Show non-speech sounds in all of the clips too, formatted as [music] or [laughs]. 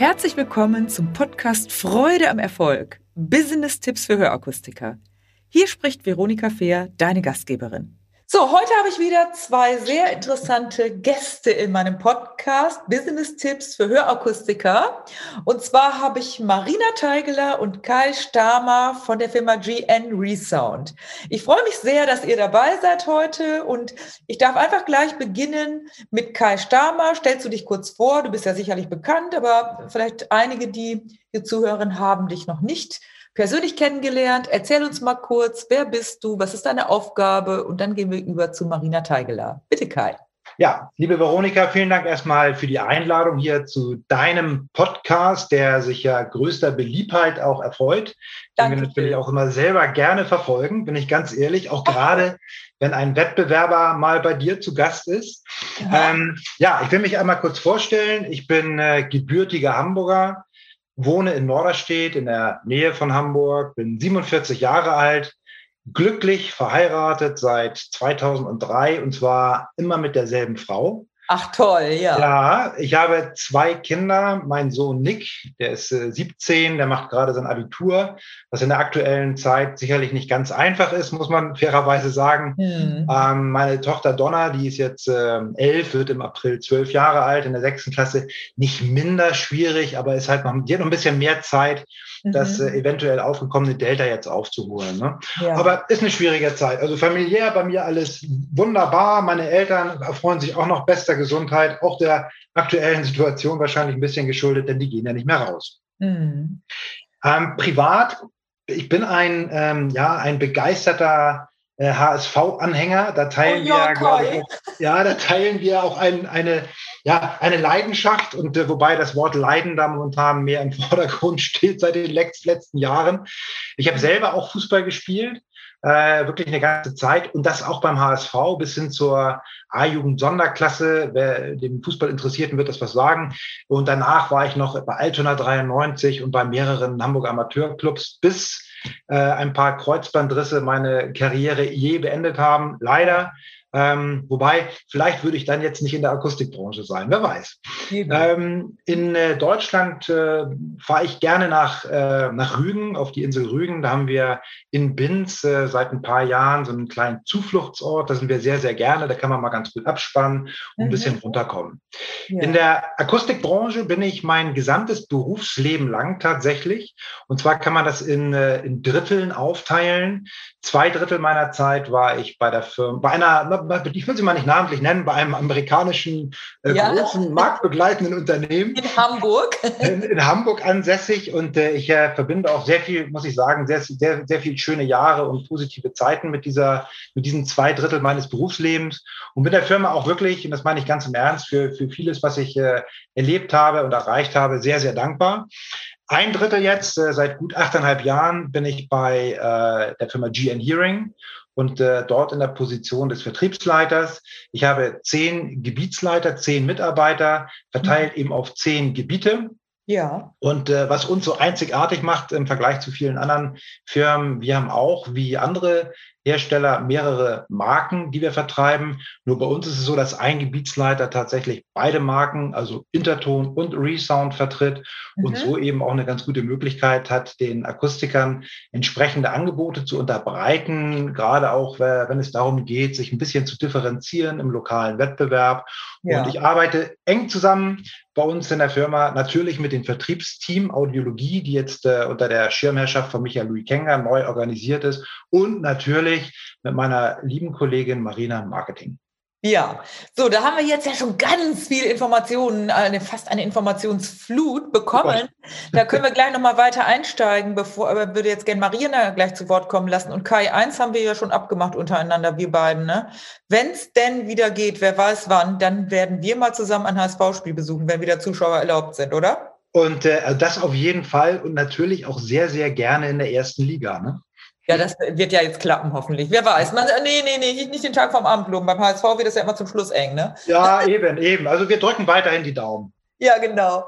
Herzlich willkommen zum Podcast Freude am Erfolg. Business-Tipps für Hörakustiker. Hier spricht Veronika Fehr, deine Gastgeberin. So, heute habe ich wieder zwei sehr interessante Gäste in meinem Podcast Business-Tipps für Hörakustiker. Und zwar habe ich Marina Teigeler und Kai Stamer von der Firma GN Resound. Ich freue mich sehr, dass ihr dabei seid heute und ich darf einfach gleich beginnen mit Kai Stamer. Stellst du dich kurz vor? Du bist ja sicherlich bekannt, aber vielleicht einige, die hier zuhören, haben dich noch nicht persönlich kennengelernt. Erzähl uns mal kurz, wer bist du, was ist deine Aufgabe? Und dann gehen wir über zu Marina Teigeler. Bitte, Kai. Ja, liebe Veronika, vielen Dank erstmal für die Einladung hier zu deinem Podcast, der sich ja größter Beliebtheit auch erfreut. Den wir natürlich auch immer selber gerne verfolgen, bin ich ganz ehrlich, auch gerade wenn ein Wettbewerber mal bei dir zu Gast ist. Ähm, ja, ich will mich einmal kurz vorstellen. Ich bin äh, gebürtiger Hamburger, wohne in Norderstedt in der Nähe von Hamburg, bin 47 Jahre alt, glücklich verheiratet seit 2003 und zwar immer mit derselben Frau. Ach toll, ja. Ja, ich habe zwei Kinder. Mein Sohn Nick, der ist äh, 17, der macht gerade sein Abitur, was in der aktuellen Zeit sicherlich nicht ganz einfach ist, muss man fairerweise sagen. Mhm. Ähm, meine Tochter Donna, die ist jetzt äh, elf, wird im April zwölf Jahre alt, in der sechsten Klasse. Nicht minder schwierig, aber ist halt noch, die hat noch ein bisschen mehr Zeit, mhm. das äh, eventuell aufgekommene Delta jetzt aufzuholen. Ne? Ja. Aber ist eine schwierige Zeit. Also familiär bei mir alles wunderbar. Meine Eltern erfreuen sich auch noch bester Gesundheit, auch der aktuellen Situation wahrscheinlich ein bisschen geschuldet, denn die gehen ja nicht mehr raus. Mhm. Ähm, privat, ich bin ein, ähm, ja, ein begeisterter äh, HSV-Anhänger. Da teilen oh, ja, wir, glaube ich, ja, da teilen wir auch ein, eine, ja, eine Leidenschaft und äh, wobei das Wort Leiden da momentan mehr im [laughs] Vordergrund steht seit den letzten Jahren. Ich habe selber auch Fußball gespielt äh, wirklich eine ganze Zeit und das auch beim HSV bis hin zur A-Jugend-Sonderklasse. Wer dem Fußball Interessierten wird das was sagen. Und danach war ich noch bei Altona 93 und bei mehreren Hamburger Amateurclubs, bis äh, ein paar Kreuzbandrisse meine Karriere je beendet haben. Leider ähm, wobei, vielleicht würde ich dann jetzt nicht in der Akustikbranche sein, wer weiß. Ähm, in äh, Deutschland äh, fahre ich gerne nach, äh, nach Rügen, auf die Insel Rügen. Da haben wir in Binz äh, seit ein paar Jahren so einen kleinen Zufluchtsort. Da sind wir sehr, sehr gerne. Da kann man mal ganz gut abspannen und mhm. ein bisschen runterkommen. Ja. In der Akustikbranche bin ich mein gesamtes Berufsleben lang tatsächlich. Und zwar kann man das in, äh, in Dritteln aufteilen. Zwei Drittel meiner Zeit war ich bei der Firma, bei einer ich will sie mal nicht namentlich nennen, bei einem amerikanischen äh, ja. großen marktbegleitenden Unternehmen. In Hamburg. In, in Hamburg ansässig und äh, ich äh, verbinde auch sehr viel, muss ich sagen, sehr, sehr, sehr viel schöne Jahre und positive Zeiten mit dieser, mit diesen zwei Drittel meines Berufslebens und mit der Firma auch wirklich, und das meine ich ganz im Ernst, für, für vieles, was ich äh, erlebt habe und erreicht habe, sehr, sehr dankbar. Ein Drittel jetzt, äh, seit gut achteinhalb Jahren bin ich bei äh, der Firma GN Hearing und äh, dort in der Position des Vertriebsleiters. Ich habe zehn Gebietsleiter, zehn Mitarbeiter, verteilt mhm. eben auf zehn Gebiete. Ja. Und äh, was uns so einzigartig macht im Vergleich zu vielen anderen Firmen, wir haben auch wie andere Hersteller mehrere Marken, die wir vertreiben. Nur bei uns ist es so, dass ein Gebietsleiter tatsächlich beide Marken, also Interton und Resound vertritt mhm. und so eben auch eine ganz gute Möglichkeit hat, den Akustikern entsprechende Angebote zu unterbreiten, gerade auch, wenn es darum geht, sich ein bisschen zu differenzieren im lokalen Wettbewerb. Ja. Und ich arbeite eng zusammen bei uns in der Firma natürlich mit dem Vertriebsteam Audiologie, die jetzt äh, unter der Schirmherrschaft von Michael Louis Kenger neu organisiert ist und natürlich mit meiner lieben Kollegin Marina Marketing. Ja, so, da haben wir jetzt ja schon ganz viel Informationen, eine, fast eine Informationsflut bekommen. Da können wir [laughs] gleich nochmal weiter einsteigen, bevor, aber würde jetzt gerne Marina gleich zu Wort kommen lassen. Und Kai, eins haben wir ja schon abgemacht untereinander, wir beiden, ne? Wenn es denn wieder geht, wer weiß wann, dann werden wir mal zusammen ein HSV-Spiel besuchen, wenn wieder Zuschauer erlaubt sind, oder? Und äh, das auf jeden Fall und natürlich auch sehr, sehr gerne in der ersten Liga, ne? Ja, das wird ja jetzt klappen, hoffentlich. Wer weiß. Man, nee, nee, nee, nicht den Tag vom Abendblumen. Beim HSV wird es ja immer zum Schluss eng, ne? Ja, eben, eben. Also wir drücken weiterhin die Daumen. Ja, genau.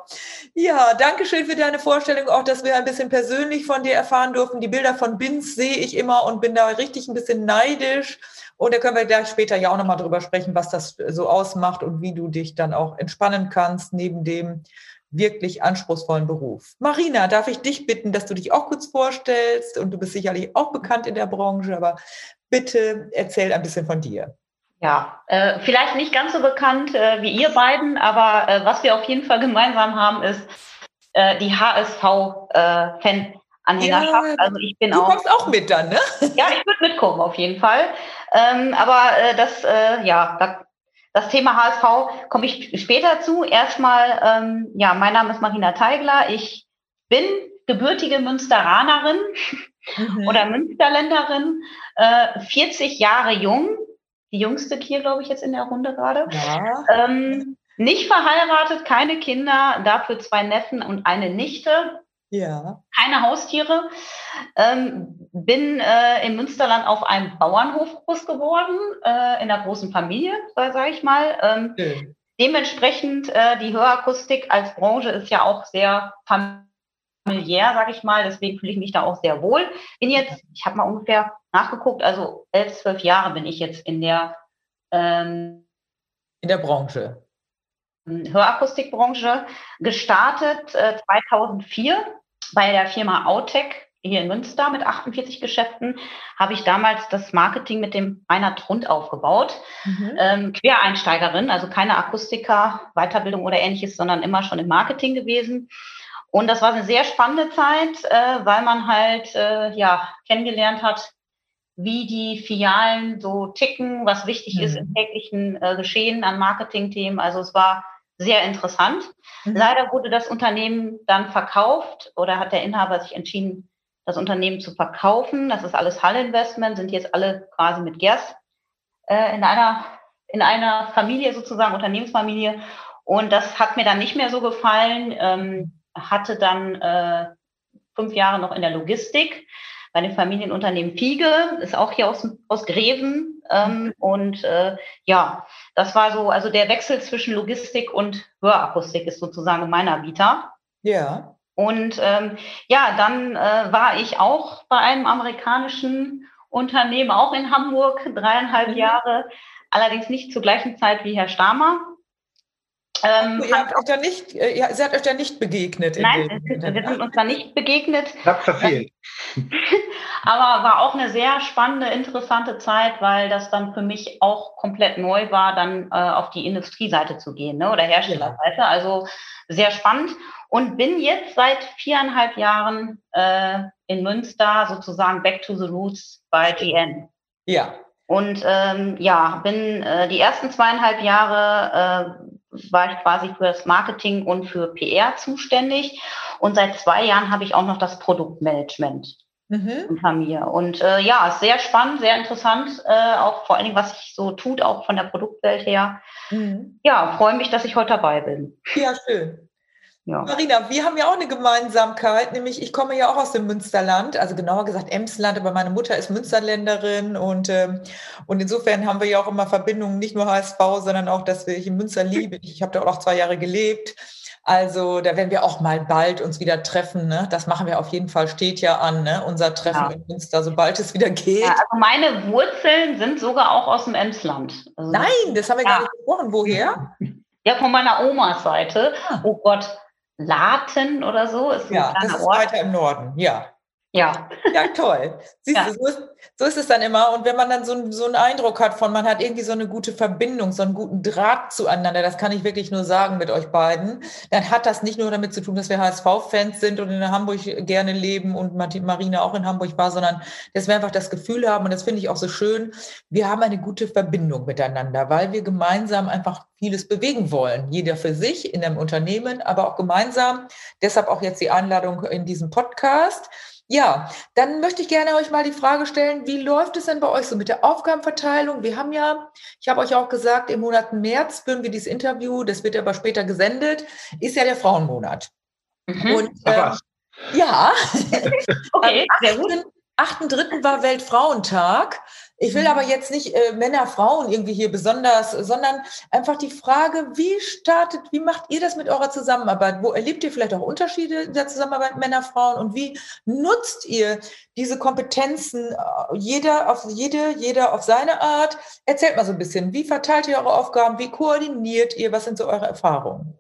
Ja, danke schön für deine Vorstellung, auch dass wir ein bisschen persönlich von dir erfahren durften. Die Bilder von Binz sehe ich immer und bin da richtig ein bisschen neidisch. Und da können wir gleich später ja auch nochmal drüber sprechen, was das so ausmacht und wie du dich dann auch entspannen kannst, neben dem, wirklich anspruchsvollen Beruf. Marina, darf ich dich bitten, dass du dich auch kurz vorstellst? Und du bist sicherlich auch bekannt in der Branche, aber bitte erzähl ein bisschen von dir. Ja, äh, vielleicht nicht ganz so bekannt äh, wie ihr beiden, aber äh, was wir auf jeden Fall gemeinsam haben, ist äh, die HSV-Fan. Anhängerschaft. Ja, also ich bin du auch. Kommst auch mit dann, ne? Ja, ich würde mitkommen auf jeden Fall. Ähm, aber äh, das, äh, ja, da, das Thema HSV komme ich später zu. Erstmal, ähm, ja, mein Name ist Marina Teigler. Ich bin gebürtige Münsteranerin mhm. oder Münsterländerin, äh, 40 Jahre jung, die jüngste hier, glaube ich, jetzt in der Runde gerade. Ja. Ähm, nicht verheiratet, keine Kinder, dafür zwei Neffen und eine Nichte. Ja. Keine Haustiere. Ähm, bin äh, im Münsterland auf einem Bauernhof groß geworden, äh, in einer großen Familie, sage ich mal. Ähm, okay. Dementsprechend äh, die Hörakustik als Branche ist ja auch sehr familiär, sage ich mal. Deswegen fühle ich mich da auch sehr wohl. Bin jetzt, ich habe mal ungefähr nachgeguckt, also elf, zwölf Jahre bin ich jetzt in der ähm, in der Branche. Hörakustikbranche gestartet äh, 2004 bei der Firma Autec hier in Münster mit 48 Geschäften habe ich damals das Marketing mit dem Rainer Trund aufgebaut. Mhm. Ähm, Quereinsteigerin, also keine Akustiker, Weiterbildung oder ähnliches, sondern immer schon im Marketing gewesen. Und das war eine sehr spannende Zeit, äh, weil man halt äh, ja kennengelernt hat, wie die Filialen so ticken, was wichtig mhm. ist im täglichen äh, Geschehen an Marketingthemen. Also es war sehr interessant. Mhm. Leider wurde das Unternehmen dann verkauft oder hat der Inhaber sich entschieden, das Unternehmen zu verkaufen. Das ist alles Hall-Investment, sind jetzt alle quasi mit Gerst äh, in einer in einer Familie sozusagen, Unternehmensfamilie. Und das hat mir dann nicht mehr so gefallen. Ähm, hatte dann äh, fünf Jahre noch in der Logistik bei dem Familienunternehmen Fiege, ist auch hier aus, aus Greven. Ähm, und äh, ja, das war so, also der Wechsel zwischen Logistik und Hörakustik ist sozusagen mein Anbieter. Ja. Und ähm, ja, dann äh, war ich auch bei einem amerikanischen Unternehmen, auch in Hamburg, dreieinhalb mhm. Jahre, allerdings nicht zur gleichen Zeit wie Herr Stamer. Ähm, ihr habt euch da nicht, äh, ihr, sie hat euch da nicht begegnet. Nein, wir sind uns da nicht begegnet. Knapp verfehlt. [laughs] Aber war auch eine sehr spannende, interessante Zeit, weil das dann für mich auch komplett neu war, dann äh, auf die Industrieseite zu gehen ne, oder Herstellerseite. Also sehr spannend. Und bin jetzt seit viereinhalb Jahren äh, in Münster sozusagen back to the roots bei GN. Ja. Und ähm, ja, bin äh, die ersten zweieinhalb Jahre äh, war ich quasi für das Marketing und für PR zuständig. Und seit zwei Jahren habe ich auch noch das Produktmanagement mhm. unter mir. Und äh, ja, ist sehr spannend, sehr interessant, äh, auch vor allen Dingen, was sich so tut, auch von der Produktwelt her. Mhm. Ja, freue mich, dass ich heute dabei bin. Ja, schön. Ja. Marina, wir haben ja auch eine Gemeinsamkeit, nämlich ich komme ja auch aus dem Münsterland, also genauer gesagt Emsland, aber meine Mutter ist Münsterländerin und, ähm, und insofern haben wir ja auch immer Verbindungen, nicht nur HSV, sondern auch, dass wir hier Münster lieben. Ich habe da auch zwei Jahre gelebt. Also da werden wir auch mal bald uns wieder treffen. Ne? Das machen wir auf jeden Fall, steht ja an, ne? unser Treffen ja. in Münster, sobald es wieder geht. Ja, also meine Wurzeln sind sogar auch aus dem Emsland. Also Nein, das haben wir ja. gar nicht gesprochen. Woher? Ja, von meiner Omas Seite. Ah. Oh Gott, Laten oder so. Ist ja, das ist Ort. weiter im Norden, ja. Ja. Ja, toll. Siehst ja. du, so ist, so ist, es dann immer. Und wenn man dann so, so einen Eindruck hat von, man hat irgendwie so eine gute Verbindung, so einen guten Draht zueinander, das kann ich wirklich nur sagen mit euch beiden, dann hat das nicht nur damit zu tun, dass wir HSV-Fans sind und in Hamburg gerne leben und Marina auch in Hamburg war, sondern dass wir einfach das Gefühl haben, und das finde ich auch so schön, wir haben eine gute Verbindung miteinander, weil wir gemeinsam einfach vieles bewegen wollen. Jeder für sich in einem Unternehmen, aber auch gemeinsam. Deshalb auch jetzt die Einladung in diesem Podcast. Ja, dann möchte ich gerne euch mal die Frage stellen, wie läuft es denn bei euch so mit der Aufgabenverteilung? Wir haben ja, ich habe euch auch gesagt, im Monat März führen wir dieses Interview, das wird aber später gesendet, ist ja der Frauenmonat. Mhm. Und ähm, ja, [laughs] okay, gut. 8.3. war Weltfrauentag. Ich will aber jetzt nicht äh, Männer, Frauen irgendwie hier besonders, sondern einfach die Frage, wie startet, wie macht ihr das mit eurer Zusammenarbeit? Wo erlebt ihr vielleicht auch Unterschiede in der Zusammenarbeit Männer, Frauen? Und wie nutzt ihr diese Kompetenzen, äh, jeder auf jede, jeder auf seine Art? Erzählt mal so ein bisschen, wie verteilt ihr eure Aufgaben? Wie koordiniert ihr? Was sind so eure Erfahrungen?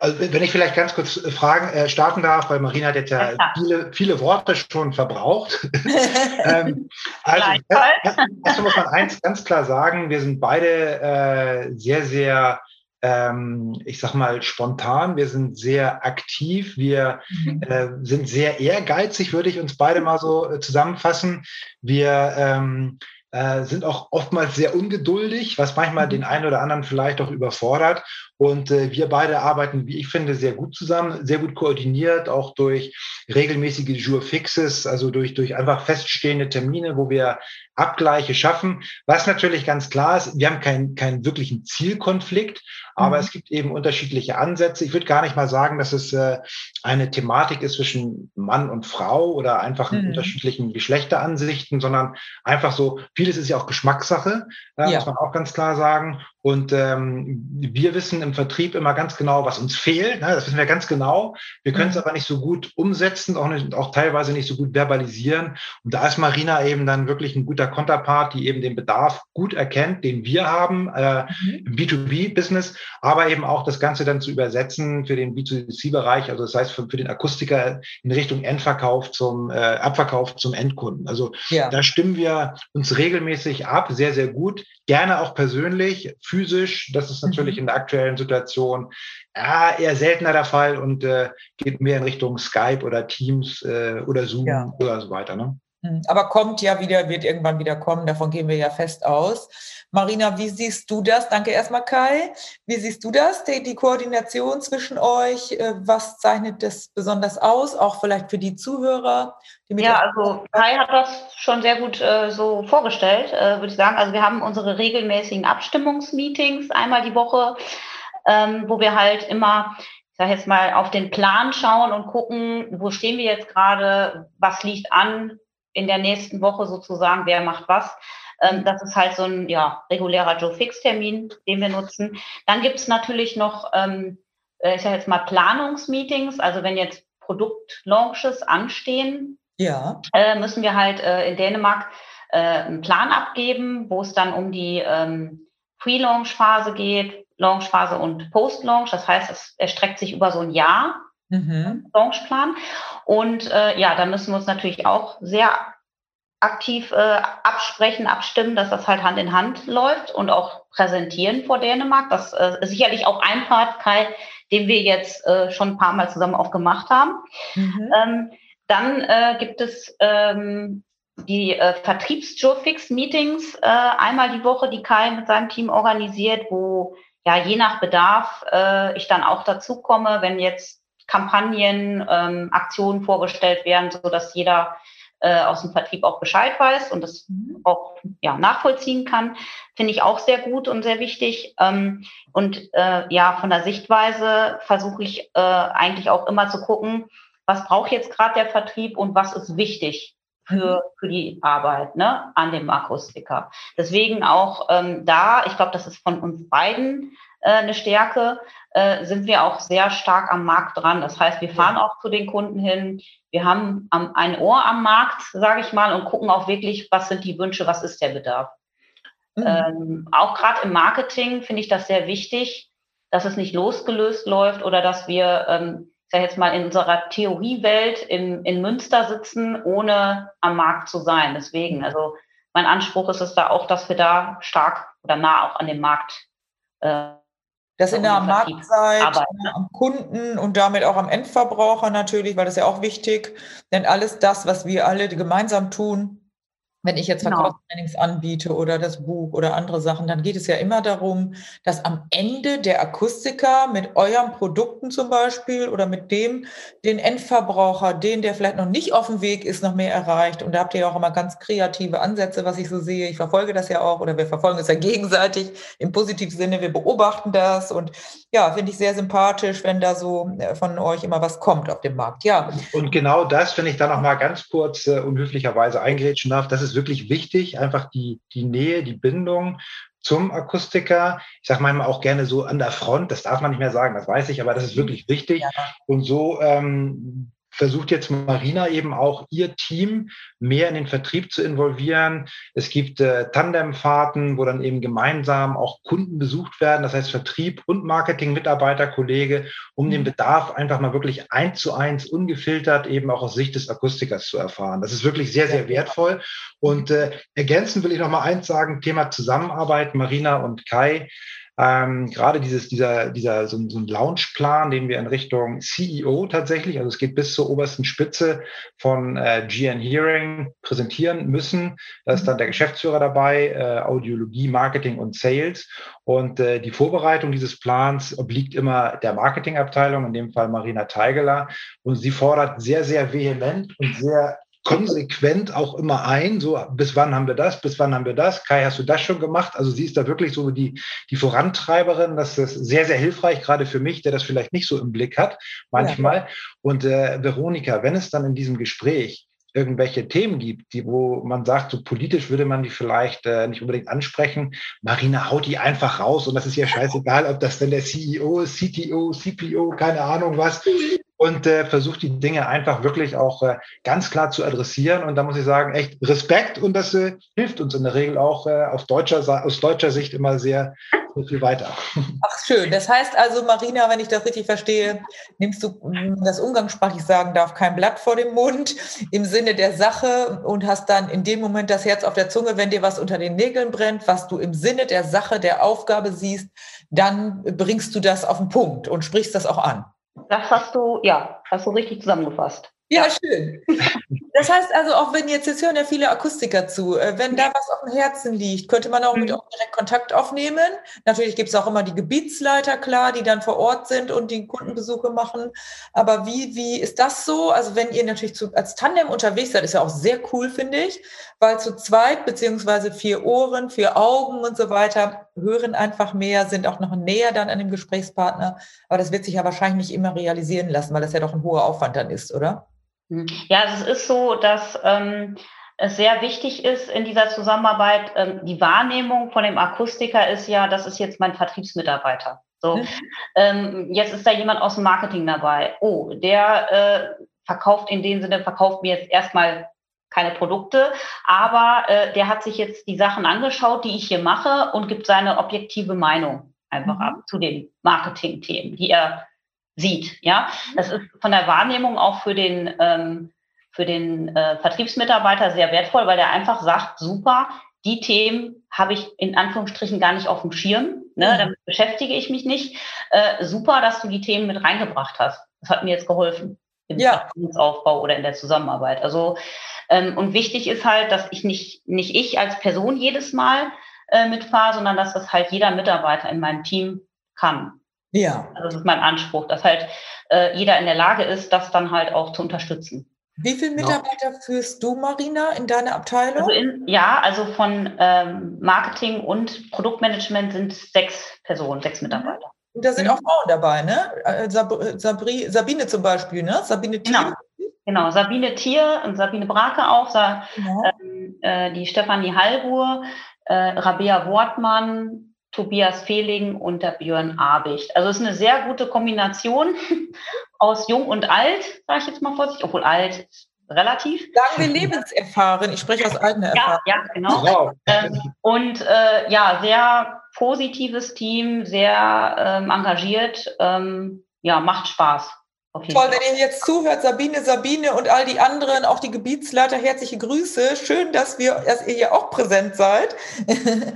Also wenn ich vielleicht ganz kurz äh, fragen, äh, starten darf, weil Marina hat jetzt ja viele, viele Worte schon verbraucht. [laughs] ähm, also erstmal muss man eins ganz klar sagen, wir sind beide äh, sehr, sehr ähm, ich sag mal, spontan, wir sind sehr aktiv, wir mhm. äh, sind sehr ehrgeizig, würde ich uns beide mal so äh, zusammenfassen. Wir ähm, äh, sind auch oftmals sehr ungeduldig, was manchmal mhm. den einen oder anderen vielleicht auch überfordert. Und äh, wir beide arbeiten, wie ich finde, sehr gut zusammen, sehr gut koordiniert, auch durch regelmäßige Jour fixes, also durch, durch einfach feststehende Termine, wo wir Abgleiche schaffen. Was natürlich ganz klar ist, wir haben keinen, keinen wirklichen Zielkonflikt, aber mhm. es gibt eben unterschiedliche Ansätze. Ich würde gar nicht mal sagen, dass es äh, eine Thematik ist zwischen Mann und Frau oder einfach mhm. unterschiedlichen Geschlechteransichten, sondern einfach so, vieles ist ja auch Geschmackssache, äh, ja. muss man auch ganz klar sagen. Und ähm, wir wissen im Vertrieb immer ganz genau, was uns fehlt. Ne? Das wissen wir ganz genau. Wir können es mhm. aber nicht so gut umsetzen, auch, nicht, auch teilweise nicht so gut verbalisieren. Und da ist Marina eben dann wirklich ein guter Konterpart, die eben den Bedarf gut erkennt, den wir haben äh, mhm. im B2B-Business, aber eben auch das Ganze dann zu übersetzen für den B2C-Bereich, also das heißt für, für, den Akustiker in Richtung Endverkauf zum äh, Abverkauf zum Endkunden. Also ja. da stimmen wir uns regelmäßig ab, sehr, sehr gut, gerne auch persönlich physisch. Das ist natürlich mhm. in der aktuellen Situation ja, eher seltener der Fall und äh, geht mehr in Richtung Skype oder Teams äh, oder Zoom ja. oder so weiter. Ne? Hm, aber kommt ja wieder, wird irgendwann wieder kommen, davon gehen wir ja fest aus. Marina, wie siehst du das? Danke erstmal, Kai. Wie siehst du das, die, die Koordination zwischen euch? Äh, was zeichnet das besonders aus, auch vielleicht für die Zuhörer? Die ja, also Kai hat das schon sehr gut äh, so vorgestellt, äh, würde ich sagen. Also wir haben unsere regelmäßigen Abstimmungsmeetings einmal die Woche, ähm, wo wir halt immer ich sage jetzt mal, auf den Plan schauen und gucken, wo stehen wir jetzt gerade, was liegt an in der nächsten Woche sozusagen, wer macht was. Ähm, das ist halt so ein ja, regulärer Joe Fix-Termin, den wir nutzen. Dann gibt es natürlich noch, ähm, äh, ich sage jetzt mal, Planungsmeetings. Also wenn jetzt Produktlaunches anstehen, ja. äh, müssen wir halt äh, in Dänemark einen Plan abgeben, wo es dann um die ähm, Pre-Launch-Phase geht, Launch-Phase und Post-Launch. Das heißt, es erstreckt sich über so ein Jahr, mhm. Launchplan. Und äh, ja, da müssen wir uns natürlich auch sehr aktiv äh, absprechen, abstimmen, dass das halt Hand in Hand läuft und auch präsentieren vor Dänemark. Das äh, ist sicherlich auch ein Part, Kai, den wir jetzt äh, schon ein paar Mal zusammen auch gemacht haben. Mhm. Ähm, dann äh, gibt es ähm, die äh, Vertriebs-Jurfix-Meetings äh, einmal die Woche, die Kai mit seinem Team organisiert, wo ja je nach Bedarf äh, ich dann auch dazu komme, wenn jetzt Kampagnen, ähm, Aktionen vorgestellt werden, so dass jeder äh, aus dem Vertrieb auch Bescheid weiß und das mhm. auch ja, nachvollziehen kann, finde ich auch sehr gut und sehr wichtig. Ähm, und äh, ja, von der Sichtweise versuche ich äh, eigentlich auch immer zu gucken, was braucht jetzt gerade der Vertrieb und was ist wichtig für, mhm. für die Arbeit ne, an dem Akustiker. Deswegen auch ähm, da, ich glaube, das ist von uns beiden eine Stärke, äh, sind wir auch sehr stark am Markt dran. Das heißt, wir fahren auch zu den Kunden hin. Wir haben ein Ohr am Markt, sage ich mal, und gucken auch wirklich, was sind die Wünsche, was ist der Bedarf. Mhm. Ähm, auch gerade im Marketing finde ich das sehr wichtig, dass es nicht losgelöst läuft oder dass wir, ähm, ich sage jetzt mal, in unserer Theoriewelt in, in Münster sitzen, ohne am Markt zu sein. Deswegen, also mein Anspruch ist es da auch, dass wir da stark oder nah auch an dem Markt äh, das in der Marktseite, am Kunden und damit auch am Endverbraucher natürlich, weil das ja auch wichtig. Denn alles das, was wir alle gemeinsam tun, wenn ich jetzt genau. Verkaufstrainings genau. anbiete oder das Buch oder andere Sachen, dann geht es ja immer darum, dass am Ende der Akustiker mit euren Produkten zum Beispiel oder mit dem den Endverbraucher, den, der vielleicht noch nicht auf dem Weg ist, noch mehr erreicht. Und da habt ihr ja auch immer ganz kreative Ansätze, was ich so sehe. Ich verfolge das ja auch oder wir verfolgen es ja gegenseitig im positiven Sinne. Wir beobachten das und ja, finde ich sehr sympathisch, wenn da so äh, von euch immer was kommt auf dem Markt. Ja. Und genau das, wenn ich da noch mal ganz kurz äh, unhöflicherweise eingrätschen darf, das ist wirklich wichtig, einfach die, die Nähe, die Bindung zum Akustiker. Ich sage manchmal auch gerne so an der Front, das darf man nicht mehr sagen, das weiß ich, aber das ist wirklich wichtig. Und so ähm, versucht jetzt Marina eben auch ihr Team mehr in den Vertrieb zu involvieren. Es gibt äh, Tandemfahrten, wo dann eben gemeinsam auch Kunden besucht werden, das heißt Vertrieb und Marketing, Mitarbeiter, Kollege, um den mhm. Bedarf einfach mal wirklich eins zu eins ungefiltert eben auch aus Sicht des Akustikers zu erfahren. Das ist wirklich sehr, sehr wertvoll. Und äh, ergänzend will ich noch mal eins sagen, Thema Zusammenarbeit, Marina und Kai. Ähm, gerade dieses, dieser, dieser, so, so ein Launchplan, den wir in Richtung CEO tatsächlich, also es geht bis zur obersten Spitze von äh, GN Hearing präsentieren müssen. Da ist dann der Geschäftsführer dabei, äh, Audiologie, Marketing und Sales. Und äh, die Vorbereitung dieses Plans obliegt immer der Marketingabteilung, in dem Fall Marina Teigeler. Und sie fordert sehr, sehr vehement und sehr konsequent auch immer ein, so bis wann haben wir das, bis wann haben wir das, Kai, hast du das schon gemacht? Also sie ist da wirklich so die, die Vorantreiberin, das ist sehr, sehr hilfreich, gerade für mich, der das vielleicht nicht so im Blick hat, manchmal. Ja. Und äh, Veronika, wenn es dann in diesem Gespräch irgendwelche Themen gibt, die, wo man sagt, so politisch würde man die vielleicht äh, nicht unbedingt ansprechen. Marina haut die einfach raus und das ist ja scheißegal, ob das denn der CEO ist, CTO, CPO, keine Ahnung was und äh, versucht die Dinge einfach wirklich auch äh, ganz klar zu adressieren. Und da muss ich sagen, echt Respekt und das äh, hilft uns in der Regel auch äh, auf deutscher, aus deutscher Sicht immer sehr, sehr viel weiter. [laughs] Ach schön. Das heißt also, Marina, wenn ich das richtig verstehe, nimmst du das umgangssprachlich sagen darf, kein Blatt vor dem Mund im Sinne der Sache und hast dann in dem Moment das Herz auf der Zunge, wenn dir was unter den Nägeln brennt, was du im Sinne der Sache, der Aufgabe siehst, dann bringst du das auf den Punkt und sprichst das auch an. Das hast du, ja, hast du richtig zusammengefasst. Ja, schön. [laughs] Das heißt also, auch wenn jetzt, jetzt hören ja viele Akustiker zu, äh, wenn da was auf dem Herzen liegt, könnte man auch mit mhm. euch direkt Kontakt aufnehmen. Natürlich gibt es auch immer die Gebietsleiter, klar, die dann vor Ort sind und die Kundenbesuche machen. Aber wie, wie ist das so? Also wenn ihr natürlich zu, als Tandem unterwegs seid, ist ja auch sehr cool, finde ich, weil zu zweit beziehungsweise vier Ohren, vier Augen und so weiter hören einfach mehr, sind auch noch näher dann an dem Gesprächspartner. Aber das wird sich ja wahrscheinlich nicht immer realisieren lassen, weil das ja doch ein hoher Aufwand dann ist, oder? Mhm. Ja, also es ist so, dass ähm, es sehr wichtig ist in dieser Zusammenarbeit. Ähm, die Wahrnehmung von dem Akustiker ist ja, das ist jetzt mein Vertriebsmitarbeiter. So, mhm. ähm, jetzt ist da jemand aus dem Marketing dabei. Oh, der äh, verkauft in dem Sinne, verkauft mir jetzt erstmal keine Produkte, aber äh, der hat sich jetzt die Sachen angeschaut, die ich hier mache und gibt seine objektive Meinung einfach mhm. ab zu den Marketing-Themen, die er sieht. Ja, das ist von der Wahrnehmung auch für den ähm, für den äh, Vertriebsmitarbeiter sehr wertvoll, weil der einfach sagt, super, die Themen habe ich in Anführungsstrichen gar nicht auf dem Schirm, ne, mhm. damit beschäftige ich mich nicht. Äh, super, dass du die Themen mit reingebracht hast. Das hat mir jetzt geholfen im ja. Aufbau oder in der Zusammenarbeit. Also ähm, und wichtig ist halt, dass ich nicht nicht ich als Person jedes Mal äh, mitfahre, sondern dass das halt jeder Mitarbeiter in meinem Team kann. Ja. Also das ist mein Anspruch, dass halt äh, jeder in der Lage ist, das dann halt auch zu unterstützen. Wie viele Mitarbeiter ja. führst du, Marina, in deiner Abteilung? Also in, ja, also von ähm, Marketing und Produktmanagement sind sechs Personen, sechs Mitarbeiter. Und da sind mhm. auch Frauen dabei, ne? Äh, Sab Sabri, Sabine zum Beispiel, ne? Sabine Thier. Genau. genau, Sabine Thier und Sabine Brake auch, Sa genau. ähm, äh, die Stefanie Hallruhr, äh, Rabea Wortmann, Tobias Fehling und der Björn Abicht. Also es ist eine sehr gute Kombination [laughs] aus jung und alt, sage ich jetzt mal vorsichtig, obwohl alt relativ. Sagen wir lebenserfahren, ich spreche aus eigener Erfahrung. Ja, ja genau. Wow. Ähm, und äh, ja, sehr positives Team, sehr ähm, engagiert, ähm, ja, macht Spaß. Toll, wenn ihr jetzt zuhört, Sabine, Sabine und all die anderen, auch die Gebietsleiter, herzliche Grüße. Schön, dass wir, dass ihr hier auch präsent seid. [laughs]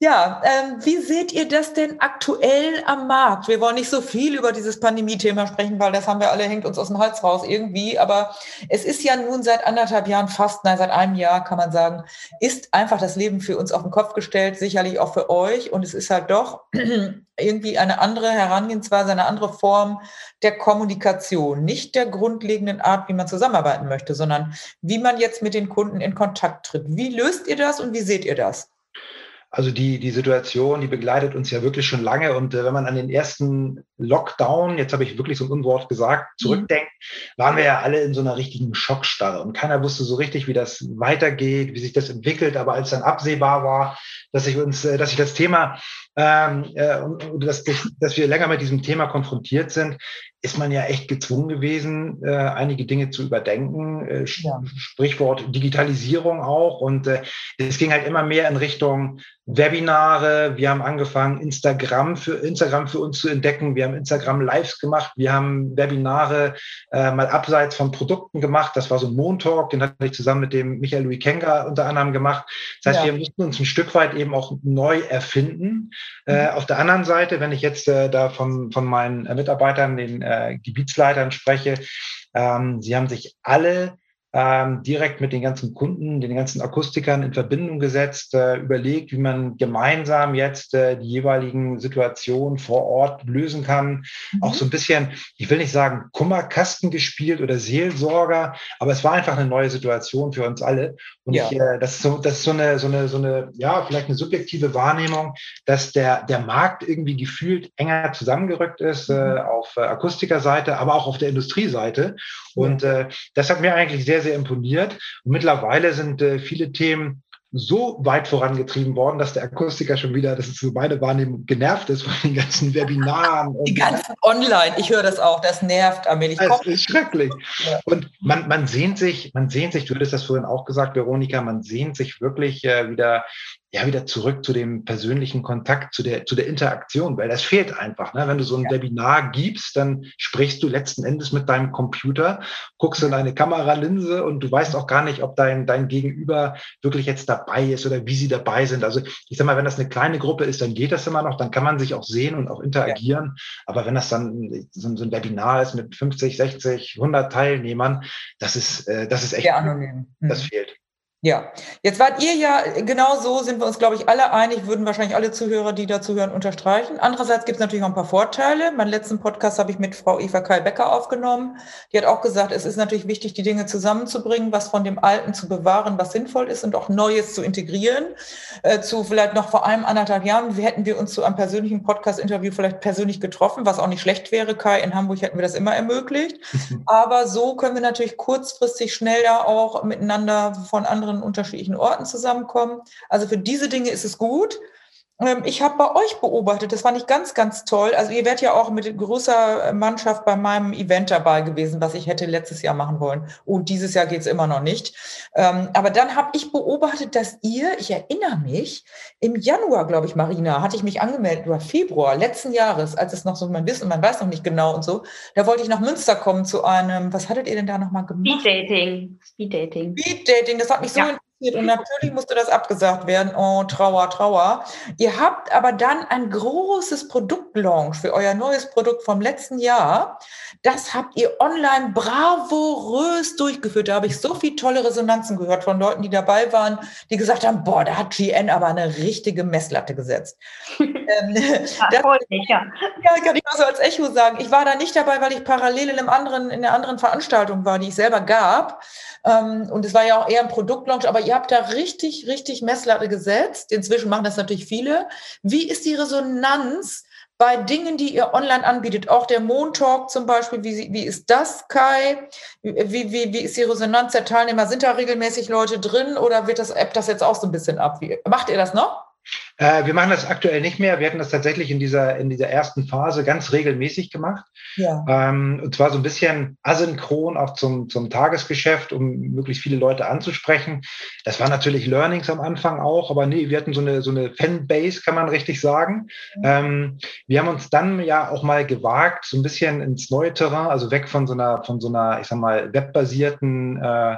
ja, ähm, wie seht ihr das denn aktuell am Markt? Wir wollen nicht so viel über dieses Pandemie-Thema sprechen, weil das haben wir alle, hängt uns aus dem Hals raus irgendwie. Aber es ist ja nun seit anderthalb Jahren fast, nein, seit einem Jahr kann man sagen, ist einfach das Leben für uns auf den Kopf gestellt, sicherlich auch für euch. Und es ist halt doch [clears throat] irgendwie eine andere Herangehensweise, eine andere Form der Kommunikation, nicht der grundlegenden Art, wie man zusammenarbeiten möchte, sondern wie man jetzt mit den Kunden in Kontakt tritt. Wie löst ihr das und wie seht ihr das? Also die, die Situation, die begleitet uns ja wirklich schon lange. Und äh, wenn man an den ersten Lockdown, jetzt habe ich wirklich so ein Unwort gesagt, mhm. zurückdenkt, mhm. waren wir ja alle in so einer richtigen Schockstarre. Und keiner wusste so richtig, wie das weitergeht, wie sich das entwickelt. Aber als dann absehbar war, dass sich uns, äh, dass sich das Thema, ähm, äh, dass, dass wir länger mit diesem Thema konfrontiert sind, ist man ja echt gezwungen gewesen, äh, einige Dinge zu überdenken. Äh, ja. Sprichwort Digitalisierung auch. Und äh, es ging halt immer mehr in Richtung Webinare. Wir haben angefangen, Instagram für Instagram für uns zu entdecken. Wir haben Instagram Lives gemacht. Wir haben Webinare äh, mal abseits von Produkten gemacht. Das war so ein Montalk, den hatte ich zusammen mit dem Michael Louis Kenga unter anderem gemacht. Das heißt, ja. wir mussten uns ein Stück weit eben auch neu erfinden. Äh, mhm. auf der anderen Seite, wenn ich jetzt äh, da von, von meinen Mitarbeitern, den äh, Gebietsleitern spreche, ähm, sie haben sich alle ähm, direkt mit den ganzen Kunden, den ganzen Akustikern in Verbindung gesetzt, äh, überlegt, wie man gemeinsam jetzt äh, die jeweiligen Situationen vor Ort lösen kann. Mhm. Auch so ein bisschen, ich will nicht sagen Kummerkasten gespielt oder Seelsorger, aber es war einfach eine neue Situation für uns alle. Und ja. ich, äh, das ist so, das ist so eine, so eine, so eine, ja, vielleicht eine subjektive Wahrnehmung, dass der, der Markt irgendwie gefühlt enger zusammengerückt ist äh, mhm. auf äh, Akustikerseite, aber auch auf der Industrieseite. Und äh, das hat mir eigentlich sehr, sehr imponiert. Und mittlerweile sind äh, viele Themen so weit vorangetrieben worden, dass der Akustiker schon wieder, das ist so meine Wahrnehmung, genervt ist von den ganzen Webinaren. Die ganzen Online, ich höre das auch, das nervt, Amelie. Das ist schrecklich. Ja. Und man, man sehnt sich, man sehnt sich, du hattest das vorhin auch gesagt, Veronika, man sehnt sich wirklich äh, wieder ja wieder zurück zu dem persönlichen Kontakt, zu der, zu der Interaktion, weil das fehlt einfach. Ne? Wenn du so ein ja. Webinar gibst, dann sprichst du letzten Endes mit deinem Computer, guckst in eine Kameralinse und du weißt auch gar nicht, ob dein, dein Gegenüber wirklich jetzt dabei ist oder wie sie dabei sind. Also ich sag mal, wenn das eine kleine Gruppe ist, dann geht das immer noch, dann kann man sich auch sehen und auch interagieren. Ja. Aber wenn das dann so, ein Webinar ist mit 50, 60, 100 Teilnehmern, das ist, äh, das ist echt, Sehr anonym. das mhm. fehlt. Ja, jetzt wart ihr ja, genau so sind wir uns, glaube ich, alle einig, würden wahrscheinlich alle Zuhörer, die dazu hören, unterstreichen. Andererseits gibt es natürlich auch ein paar Vorteile. Meinen letzten Podcast habe ich mit Frau Eva Kai-Becker aufgenommen. Die hat auch gesagt, es ist natürlich wichtig, die Dinge zusammenzubringen, was von dem Alten zu bewahren, was sinnvoll ist und auch Neues zu integrieren. Äh, zu vielleicht noch vor einem anderthalb Jahren hätten wir uns zu einem persönlichen Podcast-Interview vielleicht persönlich getroffen, was auch nicht schlecht wäre. Kai, in Hamburg hätten wir das immer ermöglicht. [laughs] Aber so können wir natürlich kurzfristig schneller auch miteinander von anderen mehreren unterschiedlichen Orten zusammenkommen. Also für diese Dinge ist es gut. Ähm, ich habe bei euch beobachtet, das fand ich ganz, ganz toll. Also ihr werdet ja auch mit großer Mannschaft bei meinem Event dabei gewesen, was ich hätte letztes Jahr machen wollen. Und dieses Jahr geht es immer noch nicht. Ähm, aber dann habe ich beobachtet, dass ihr, ich erinnere mich, im Januar, glaube ich, Marina, hatte ich mich angemeldet, oder Februar letzten Jahres, als es noch so, man wissen, man weiß noch nicht genau und so. Da wollte ich nach Münster kommen zu einem, was hattet ihr denn da nochmal gemacht? Speed Dating. Speed Dating. Speed Dating, das hat mich so ja und natürlich musste das abgesagt werden. Oh, Trauer, Trauer. Ihr habt aber dann ein großes Produktlaunch für euer neues Produkt vom letzten Jahr. Das habt ihr online bravourös durchgeführt. Da habe ich so viele tolle Resonanzen gehört von Leuten, die dabei waren, die gesagt haben, boah, da hat GN aber eine richtige Messlatte gesetzt. [laughs] ähm, das, nicht, ja. ja, kann ich mal so als Echo sagen. Ich war da nicht dabei, weil ich parallel in, einem anderen, in einer anderen Veranstaltung war, die ich selber gab. Ähm, und es war ja auch eher ein Produktlaunch, aber ihr habt da richtig, richtig Messlatte gesetzt. Inzwischen machen das natürlich viele. Wie ist die Resonanz bei Dingen, die ihr online anbietet? Auch der Montalk zum Beispiel, wie, wie ist das, Kai? Wie, wie, wie ist die Resonanz der Teilnehmer? Sind da regelmäßig Leute drin oder wird das App das jetzt auch so ein bisschen ab? Macht ihr das noch? Äh, wir machen das aktuell nicht mehr. Wir hatten das tatsächlich in dieser, in dieser ersten Phase ganz regelmäßig gemacht. Ja. Ähm, und zwar so ein bisschen asynchron auch zum, zum Tagesgeschäft, um möglichst viele Leute anzusprechen. Das war natürlich Learnings am Anfang auch, aber nee, wir hatten so eine, so eine Fanbase, kann man richtig sagen. Mhm. Ähm, wir haben uns dann ja auch mal gewagt, so ein bisschen ins neue Terrain, also weg von so einer, von so einer, ich sag mal, webbasierten äh,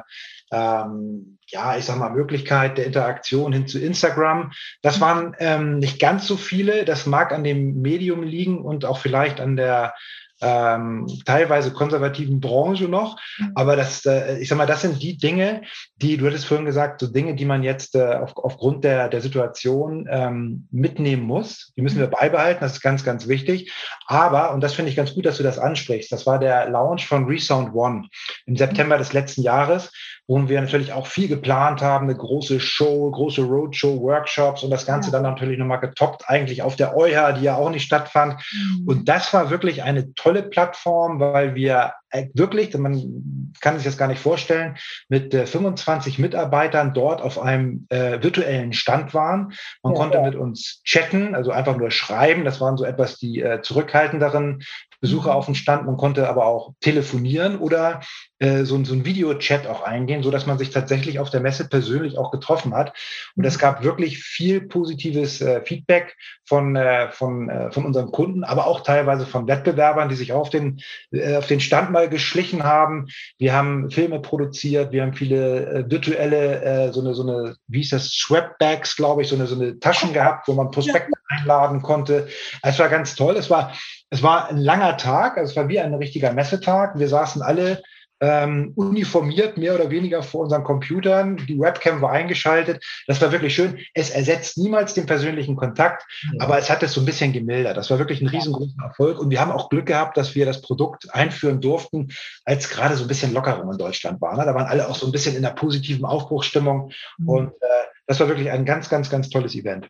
ähm, ja, ich sag mal, Möglichkeit der Interaktion hin zu Instagram. Das waren ähm, nicht ganz so viele. Das mag an dem Medium liegen und auch vielleicht an der ähm, teilweise konservativen Branche noch. Mhm. Aber das, äh, ich sag mal, das sind die Dinge, die, du hattest vorhin gesagt, so Dinge, die man jetzt äh, auf, aufgrund der, der Situation ähm, mitnehmen muss. Die müssen wir mhm. beibehalten, das ist ganz, ganz wichtig. Aber, und das finde ich ganz gut, dass du das ansprichst, das war der Launch von Resound One im September des letzten Jahres wo wir natürlich auch viel geplant haben, eine große Show, große Roadshow, Workshops und das Ganze ja. dann natürlich nochmal getoppt, eigentlich auf der EuHA, die ja auch nicht stattfand. Mhm. Und das war wirklich eine tolle Plattform, weil wir äh, wirklich, man kann sich das gar nicht vorstellen, mit äh, 25 Mitarbeitern dort auf einem äh, virtuellen Stand waren. Man ja, konnte ja. mit uns chatten, also einfach nur schreiben. Das waren so etwas die äh, zurückhaltenderen Besucher auf dem Stand. Man konnte aber auch telefonieren oder äh, so, so ein Videochat auch eingehen, so dass man sich tatsächlich auf der Messe persönlich auch getroffen hat. Und es mhm. gab wirklich viel positives äh, Feedback von, äh, von, äh, von unseren Kunden, aber auch teilweise von Wettbewerbern, die sich auf den, äh, auf den Stand mal geschlichen haben. Wir haben Filme produziert, wir haben viele äh, virtuelle, äh, so eine, so eine, wie hieß das, Swapbags, glaube ich, so eine, so eine Taschen gehabt, wo man Prospekte einladen konnte. Es war ganz toll. Es war, es war ein langer Tag, also es war wie ein richtiger Messetag. Wir saßen alle ähm, uniformiert mehr oder weniger vor unseren Computern. Die Webcam war eingeschaltet. Das war wirklich schön. Es ersetzt niemals den persönlichen Kontakt, ja. aber es hat es so ein bisschen gemildert. Das war wirklich ein riesengroßer Erfolg. Und wir haben auch Glück gehabt, dass wir das Produkt einführen durften, als gerade so ein bisschen Lockerung in Deutschland war. Ne? Da waren alle auch so ein bisschen in der positiven Aufbruchsstimmung. Mhm. Und äh, das war wirklich ein ganz, ganz, ganz tolles Event.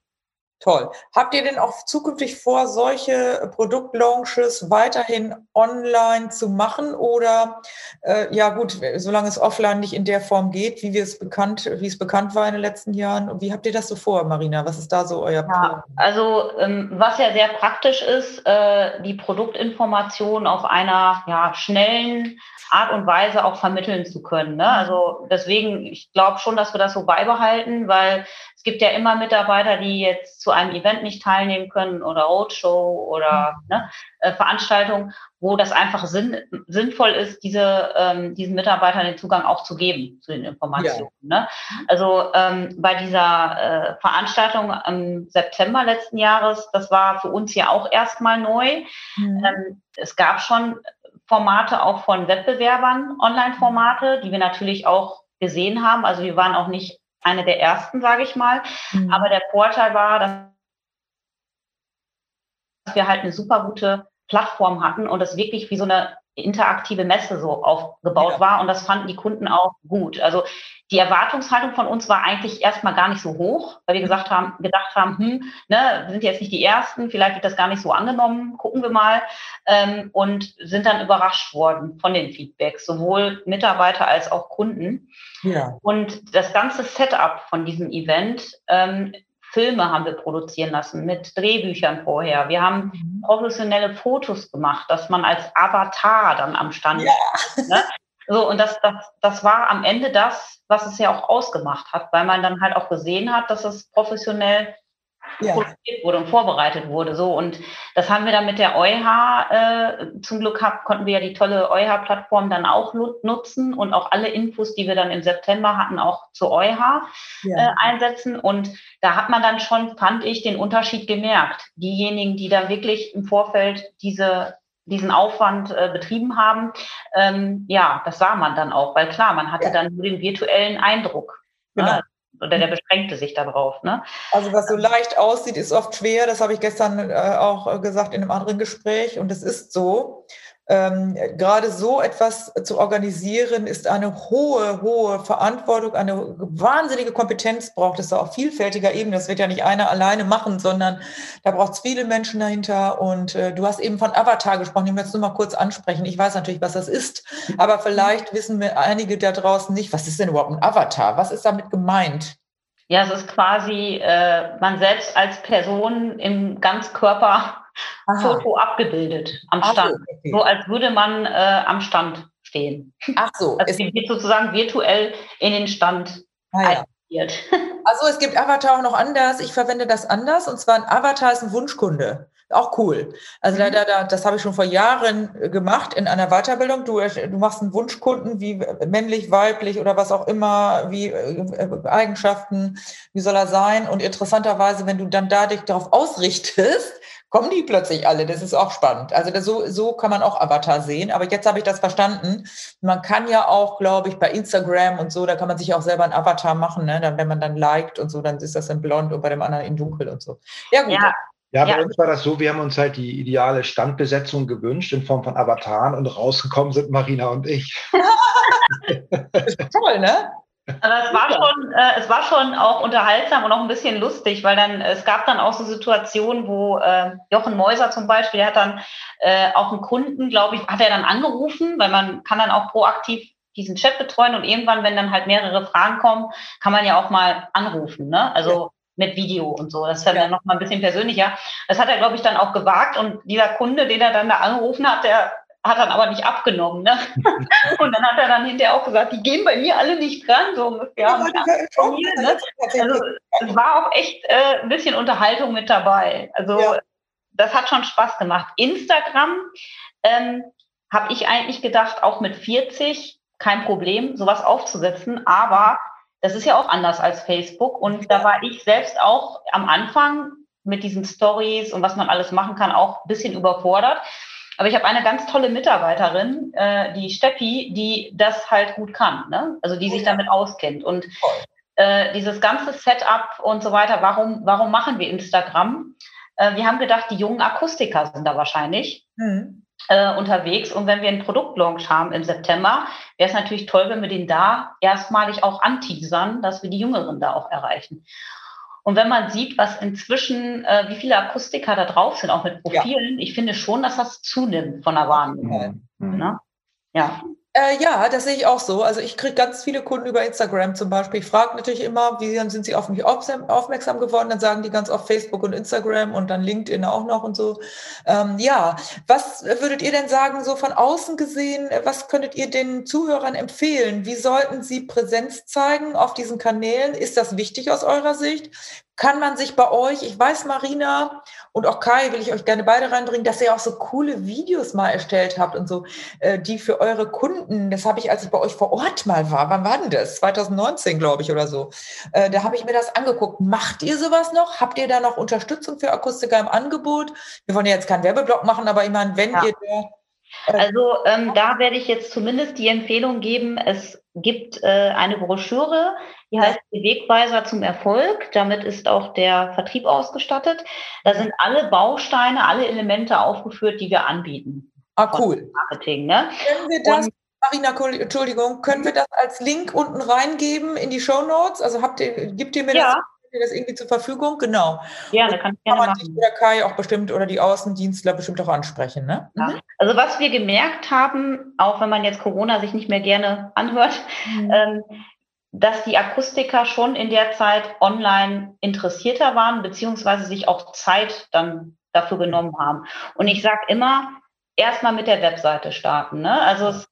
Toll. Habt ihr denn auch zukünftig vor, solche Produktlaunches weiterhin online zu machen? Oder äh, ja gut, solange es offline nicht in der Form geht, wie wir es bekannt, wie es bekannt war in den letzten Jahren. Wie habt ihr das so vor, Marina? Was ist da so euer Plan? also ähm, was ja sehr praktisch ist, äh, die Produktinformation auf einer ja, schnellen Art und Weise auch vermitteln zu können. Ne? Also deswegen, ich glaube schon, dass wir das so beibehalten, weil gibt ja immer Mitarbeiter, die jetzt zu einem Event nicht teilnehmen können oder Roadshow oder mhm. ne, äh, Veranstaltungen, wo das einfach sinn, sinnvoll ist, diese, ähm, diesen Mitarbeitern den Zugang auch zu geben zu den Informationen. Ja. Ne? Also ähm, bei dieser äh, Veranstaltung im September letzten Jahres, das war für uns ja auch erstmal neu. Mhm. Ähm, es gab schon Formate auch von Wettbewerbern, Online-Formate, die wir natürlich auch gesehen haben. Also wir waren auch nicht eine der ersten, sage ich mal. Mhm. Aber der Vorteil war, dass wir halt eine super gute Plattform hatten und es wirklich wie so eine interaktive Messe so aufgebaut ja. war und das fanden die Kunden auch gut. Also die Erwartungshaltung von uns war eigentlich erstmal gar nicht so hoch, weil wir gesagt haben, gedacht haben, hm, ne, wir sind jetzt nicht die Ersten, vielleicht wird das gar nicht so angenommen, gucken wir mal ähm, und sind dann überrascht worden von den Feedbacks, sowohl Mitarbeiter als auch Kunden. Ja. Und das ganze Setup von diesem Event ähm, Filme haben wir produzieren lassen mit Drehbüchern vorher. Wir haben mhm. professionelle Fotos gemacht, dass man als Avatar dann am Stand ja. Ne? So, und das, das, das war am Ende das, was es ja auch ausgemacht hat, weil man dann halt auch gesehen hat, dass es professionell ja. produziert wurde und vorbereitet wurde. So und das haben wir dann mit der EuH äh, zum Glück gehabt, konnten wir ja die tolle EuH-Plattform dann auch nutzen und auch alle Infos, die wir dann im September hatten, auch zur EuH ja. äh, einsetzen. Und da hat man dann schon, fand ich, den Unterschied gemerkt. Diejenigen, die dann wirklich im Vorfeld diese diesen Aufwand äh, betrieben haben, ähm, ja, das sah man dann auch, weil klar, man hatte ja. dann nur den virtuellen Eindruck. Ne? Genau. Ne? Oder der beschränkte sich darauf. Ne? Also was so leicht aussieht, ist oft schwer. Das habe ich gestern äh, auch gesagt in einem anderen Gespräch. Und es ist so. Ähm, gerade so etwas zu organisieren, ist eine hohe, hohe Verantwortung, eine wahnsinnige Kompetenz braucht es auf vielfältiger Ebene. Das wird ja nicht einer alleine machen, sondern da braucht es viele Menschen dahinter. Und äh, du hast eben von Avatar gesprochen, ich möchte es nur mal kurz ansprechen. Ich weiß natürlich, was das ist, aber vielleicht wissen wir einige da draußen nicht, was ist denn überhaupt ein Avatar? Was ist damit gemeint? Ja, es ist quasi äh, man selbst als Person im Ganzkörper Foto abgebildet am Stand. So, okay. so als würde man äh, am Stand stehen. Ach so. Also es wird sozusagen virtuell in den Stand ah, ja. [laughs] Also es gibt Avatar auch noch anders. Ich verwende das anders. Und zwar ein Avatar ist ein Wunschkunde. Auch cool. Also mhm. da, da, das habe ich schon vor Jahren gemacht in einer Weiterbildung. Du, du machst einen Wunschkunden, wie männlich, weiblich oder was auch immer, wie äh, Eigenschaften, wie soll er sein? Und interessanterweise, wenn du dann dadurch darauf ausrichtest, kommen die plötzlich alle. Das ist auch spannend. Also das, so, so kann man auch Avatar sehen. Aber jetzt habe ich das verstanden. Man kann ja auch, glaube ich, bei Instagram und so, da kann man sich auch selber einen Avatar machen. Ne? Dann, wenn man dann liked und so, dann ist das in blond und bei dem anderen in dunkel und so. Ja, gut. Ja. Ja, bei ja. uns war das so, wir haben uns halt die ideale Standbesetzung gewünscht in Form von Avataren und rausgekommen sind Marina und ich. [laughs] toll, ne? Aber es war schon, äh, es war schon auch unterhaltsam und auch ein bisschen lustig, weil dann es gab dann auch so Situationen, wo äh, Jochen Mäuser zum Beispiel, der hat dann äh, auch einen Kunden, glaube ich, hat er dann angerufen, weil man kann dann auch proaktiv diesen Chat betreuen und irgendwann, wenn dann halt mehrere Fragen kommen, kann man ja auch mal anrufen. Ne? Also mit Video und so. Das ist dann ja. noch mal ein bisschen persönlicher. Das hat er, glaube ich, dann auch gewagt. Und dieser Kunde, den er dann da angerufen hat, der hat dann aber nicht abgenommen. Ne? [laughs] und dann hat er dann hinterher auch gesagt, die gehen bei mir alle nicht dran, so ungefähr. Ja, mir, ne? Also es war auch echt äh, ein bisschen Unterhaltung mit dabei. Also ja. das hat schon Spaß gemacht. Instagram ähm, habe ich eigentlich gedacht, auch mit 40 kein Problem, sowas aufzusetzen, aber das ist ja auch anders als Facebook. Und da war ich selbst auch am Anfang mit diesen Stories und was man alles machen kann, auch ein bisschen überfordert. Aber ich habe eine ganz tolle Mitarbeiterin, äh, die Steppi, die das halt gut kann, ne? also die sich damit auskennt. Und äh, dieses ganze Setup und so weiter, warum, warum machen wir Instagram? Äh, wir haben gedacht, die jungen Akustiker sind da wahrscheinlich. Mhm. Äh, unterwegs. Und wenn wir einen Produktlaunch haben im September, wäre es natürlich toll, wenn wir den da erstmalig auch anteasern, dass wir die Jüngeren da auch erreichen. Und wenn man sieht, was inzwischen, äh, wie viele Akustiker da drauf sind, auch mit Profilen, ja. ich finde schon, dass das zunimmt von der Wahrnehmung. Mhm. Ne? Ja. Äh, ja, das sehe ich auch so. Also ich kriege ganz viele Kunden über Instagram zum Beispiel. Ich frage natürlich immer, wie sind sie auf mich aufmerksam geworden? Dann sagen die ganz oft Facebook und Instagram und dann LinkedIn auch noch und so. Ähm, ja, was würdet ihr denn sagen, so von außen gesehen, was könntet ihr den Zuhörern empfehlen? Wie sollten sie Präsenz zeigen auf diesen Kanälen? Ist das wichtig aus eurer Sicht? kann man sich bei euch, ich weiß, Marina und auch Kai, will ich euch gerne beide reinbringen, dass ihr auch so coole Videos mal erstellt habt und so, äh, die für eure Kunden, das habe ich, als ich bei euch vor Ort mal war, wann war denn das? 2019, glaube ich, oder so. Äh, da habe ich mir das angeguckt. Macht ihr sowas noch? Habt ihr da noch Unterstützung für Akustiker im Angebot? Wir wollen ja jetzt keinen Werbeblock machen, aber ich meine, wenn ja. ihr da also ähm, da werde ich jetzt zumindest die Empfehlung geben, es gibt äh, eine Broschüre, die heißt die Wegweiser zum Erfolg. Damit ist auch der Vertrieb ausgestattet. Da sind alle Bausteine, alle Elemente aufgeführt, die wir anbieten. Ah, cool. Marketing, ne? Können wir das, Und, Marina, Entschuldigung, können wir das als Link unten reingeben in die Show Notes? Also habt ihr, gibt ihr mir ja. das? Das irgendwie zur Verfügung? Genau. Ja, da kann ich gerne machen. Oder Kai auch bestimmt oder die Außendienstler bestimmt auch ansprechen, ne? Ja. Mhm. Also was wir gemerkt haben, auch wenn man jetzt Corona sich nicht mehr gerne anhört, mhm. ähm, dass die Akustiker schon in der Zeit online interessierter waren, beziehungsweise sich auch Zeit dann dafür genommen haben. Und ich sage immer, erstmal mit der Webseite starten. Ne? Also es,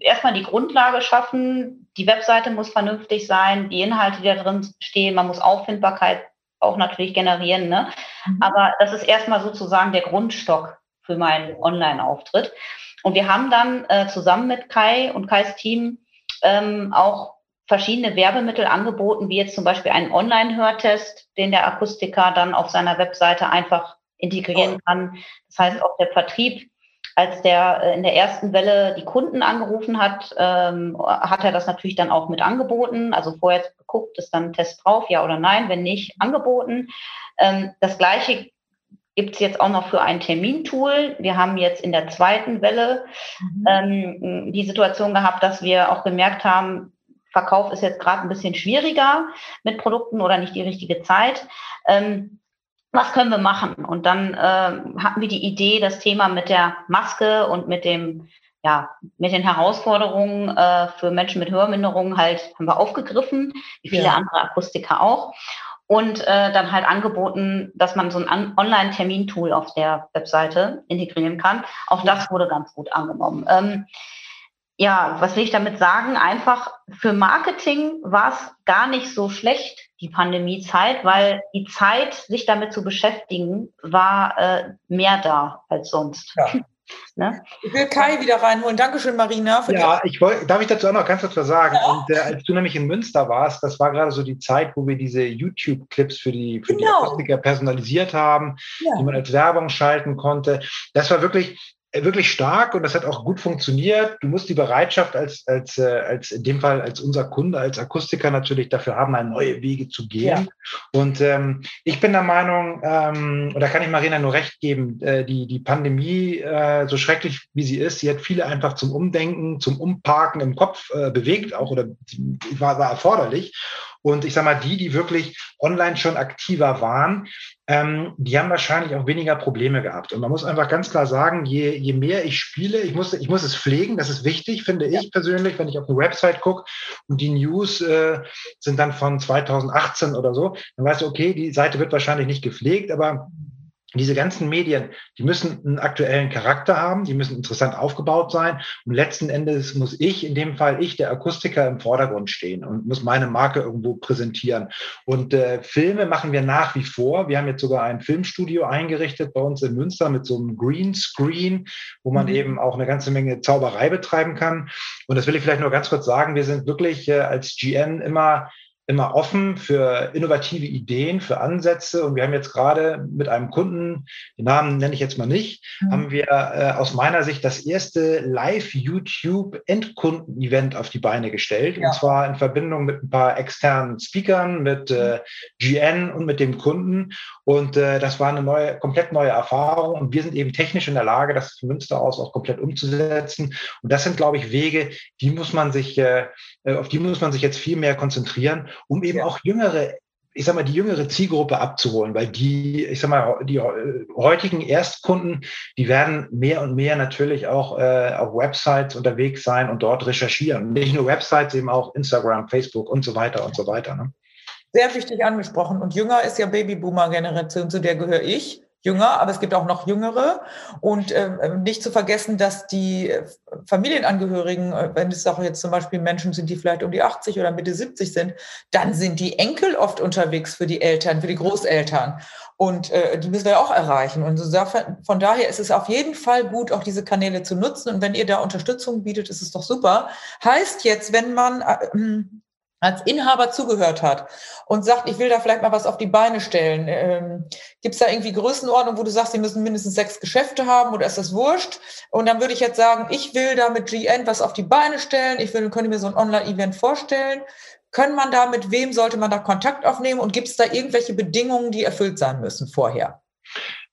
erstmal die Grundlage schaffen, die Webseite muss vernünftig sein, die Inhalte, die da drin stehen, man muss Auffindbarkeit auch natürlich generieren. Ne? Mhm. Aber das ist erstmal sozusagen der Grundstock für meinen Online-Auftritt. Und wir haben dann äh, zusammen mit Kai und Kais Team ähm, auch verschiedene Werbemittel angeboten, wie jetzt zum Beispiel einen Online-Hörtest, den der Akustiker dann auf seiner Webseite einfach integrieren kann. Das heißt, auch der Vertrieb, als der äh, in der ersten Welle die Kunden angerufen hat, ähm, hat er das natürlich dann auch mit angeboten. Also vorher geguckt, ist dann ein Test drauf, ja oder nein, wenn nicht, angeboten. Ähm, das gleiche gibt es jetzt auch noch für ein Termintool. Wir haben jetzt in der zweiten Welle mhm. ähm, die Situation gehabt, dass wir auch gemerkt haben, Verkauf ist jetzt gerade ein bisschen schwieriger mit Produkten oder nicht die richtige Zeit. Ähm, was können wir machen? Und dann äh, hatten wir die Idee, das Thema mit der Maske und mit dem ja, mit den Herausforderungen äh, für Menschen mit Hörminderungen halt haben wir aufgegriffen, wie viele ja. andere Akustiker auch. Und äh, dann halt angeboten, dass man so ein Online-Termintool auf der Webseite integrieren kann. Auch das wurde ganz gut angenommen. Ähm, ja, was will ich damit sagen? Einfach für Marketing war es gar nicht so schlecht, die Pandemiezeit, weil die Zeit, sich damit zu beschäftigen, war äh, mehr da als sonst. Ja. [laughs] Ne? Ich will Kai wieder reinholen. Dankeschön, Marina. ja, ich wollte, darf ich dazu auch noch ganz kurz was sagen? Ja. Und äh, als du nämlich in Münster warst, das war gerade so die Zeit, wo wir diese YouTube-Clips für die, für genau. die Akustiker personalisiert haben, ja. die man als Werbung schalten konnte. Das war wirklich, wirklich stark und das hat auch gut funktioniert. Du musst die Bereitschaft als, als, äh, als in dem Fall als unser Kunde, als Akustiker natürlich dafür haben, mal neue Wege zu gehen. Ja. Und ähm, ich bin der Meinung, ähm, und da kann ich Marina nur recht geben, äh, die, die Pandemie, äh, so schrecklich wie sie ist, sie hat viele einfach zum Umdenken, zum Umparken im Kopf äh, bewegt, auch oder war, war erforderlich. Und ich sage mal, die, die wirklich online schon aktiver waren, ähm, die haben wahrscheinlich auch weniger Probleme gehabt. Und man muss einfach ganz klar sagen, je, je mehr ich spiele, ich muss, ich muss es pflegen, das ist wichtig, finde ich persönlich, wenn ich auf eine Website gucke und die News äh, sind dann von 2018 oder so, dann weißt du, okay, die Seite wird wahrscheinlich nicht gepflegt, aber diese ganzen Medien, die müssen einen aktuellen Charakter haben, die müssen interessant aufgebaut sein. Und letzten Endes muss ich, in dem Fall ich, der Akustiker, im Vordergrund stehen und muss meine Marke irgendwo präsentieren. Und äh, Filme machen wir nach wie vor. Wir haben jetzt sogar ein Filmstudio eingerichtet bei uns in Münster mit so einem Greenscreen, wo man mhm. eben auch eine ganze Menge Zauberei betreiben kann. Und das will ich vielleicht nur ganz kurz sagen. Wir sind wirklich äh, als GN immer immer offen für innovative Ideen, für Ansätze. Und wir haben jetzt gerade mit einem Kunden, den Namen nenne ich jetzt mal nicht, mhm. haben wir äh, aus meiner Sicht das erste Live-YouTube-Endkunden-Event auf die Beine gestellt. Ja. Und zwar in Verbindung mit ein paar externen Speakern, mit äh, GN und mit dem Kunden. Und äh, das war eine neue, komplett neue Erfahrung. Und wir sind eben technisch in der Lage, das von Münster aus auch komplett umzusetzen. Und das sind, glaube ich, Wege, die muss man sich, äh, auf die muss man sich jetzt viel mehr konzentrieren um eben auch jüngere ich sag mal, die jüngere Zielgruppe abzuholen, weil die, ich sag mal, die heutigen Erstkunden, die werden mehr und mehr natürlich auch äh, auf Websites unterwegs sein und dort recherchieren. Nicht nur Websites, eben auch Instagram, Facebook und so weiter und so weiter. Ne? Sehr wichtig angesprochen. Und jünger ist ja Babyboomer-Generation, zu der gehöre ich jünger, aber es gibt auch noch jüngere. Und äh, nicht zu vergessen, dass die äh, Familienangehörigen, äh, wenn es auch jetzt zum Beispiel Menschen sind, die vielleicht um die 80 oder Mitte 70 sind, dann sind die Enkel oft unterwegs für die Eltern, für die Großeltern. Und äh, die müssen wir auch erreichen. Und von daher ist es auf jeden Fall gut, auch diese Kanäle zu nutzen. Und wenn ihr da Unterstützung bietet, ist es doch super. Heißt jetzt, wenn man äh, als Inhaber zugehört hat und sagt, ich will da vielleicht mal was auf die Beine stellen, ähm, gibt es da irgendwie Größenordnung, wo du sagst, sie müssen mindestens sechs Geschäfte haben oder ist das wurscht? Und dann würde ich jetzt sagen, ich will da mit GN was auf die Beine stellen, ich will, könnte mir so ein Online-Event vorstellen. Können man da, mit wem sollte man da Kontakt aufnehmen und gibt es da irgendwelche Bedingungen, die erfüllt sein müssen vorher?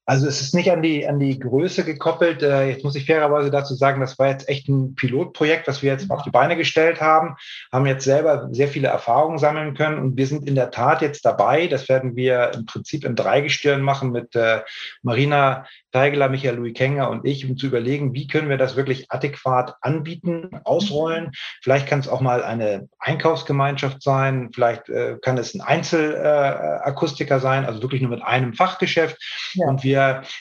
Also es ist nicht an die, an die Größe gekoppelt. Äh, jetzt muss ich fairerweise dazu sagen, das war jetzt echt ein Pilotprojekt, was wir jetzt auf die Beine gestellt haben, haben jetzt selber sehr viele Erfahrungen sammeln können und wir sind in der Tat jetzt dabei. Das werden wir im Prinzip im Dreigestirn machen mit äh, Marina Teigeler, Michael Louis Kenger und ich, um zu überlegen, wie können wir das wirklich adäquat anbieten, ausrollen. Vielleicht kann es auch mal eine Einkaufsgemeinschaft sein, vielleicht äh, kann es ein Einzelakustiker sein, also wirklich nur mit einem Fachgeschäft. Ja. Und wir,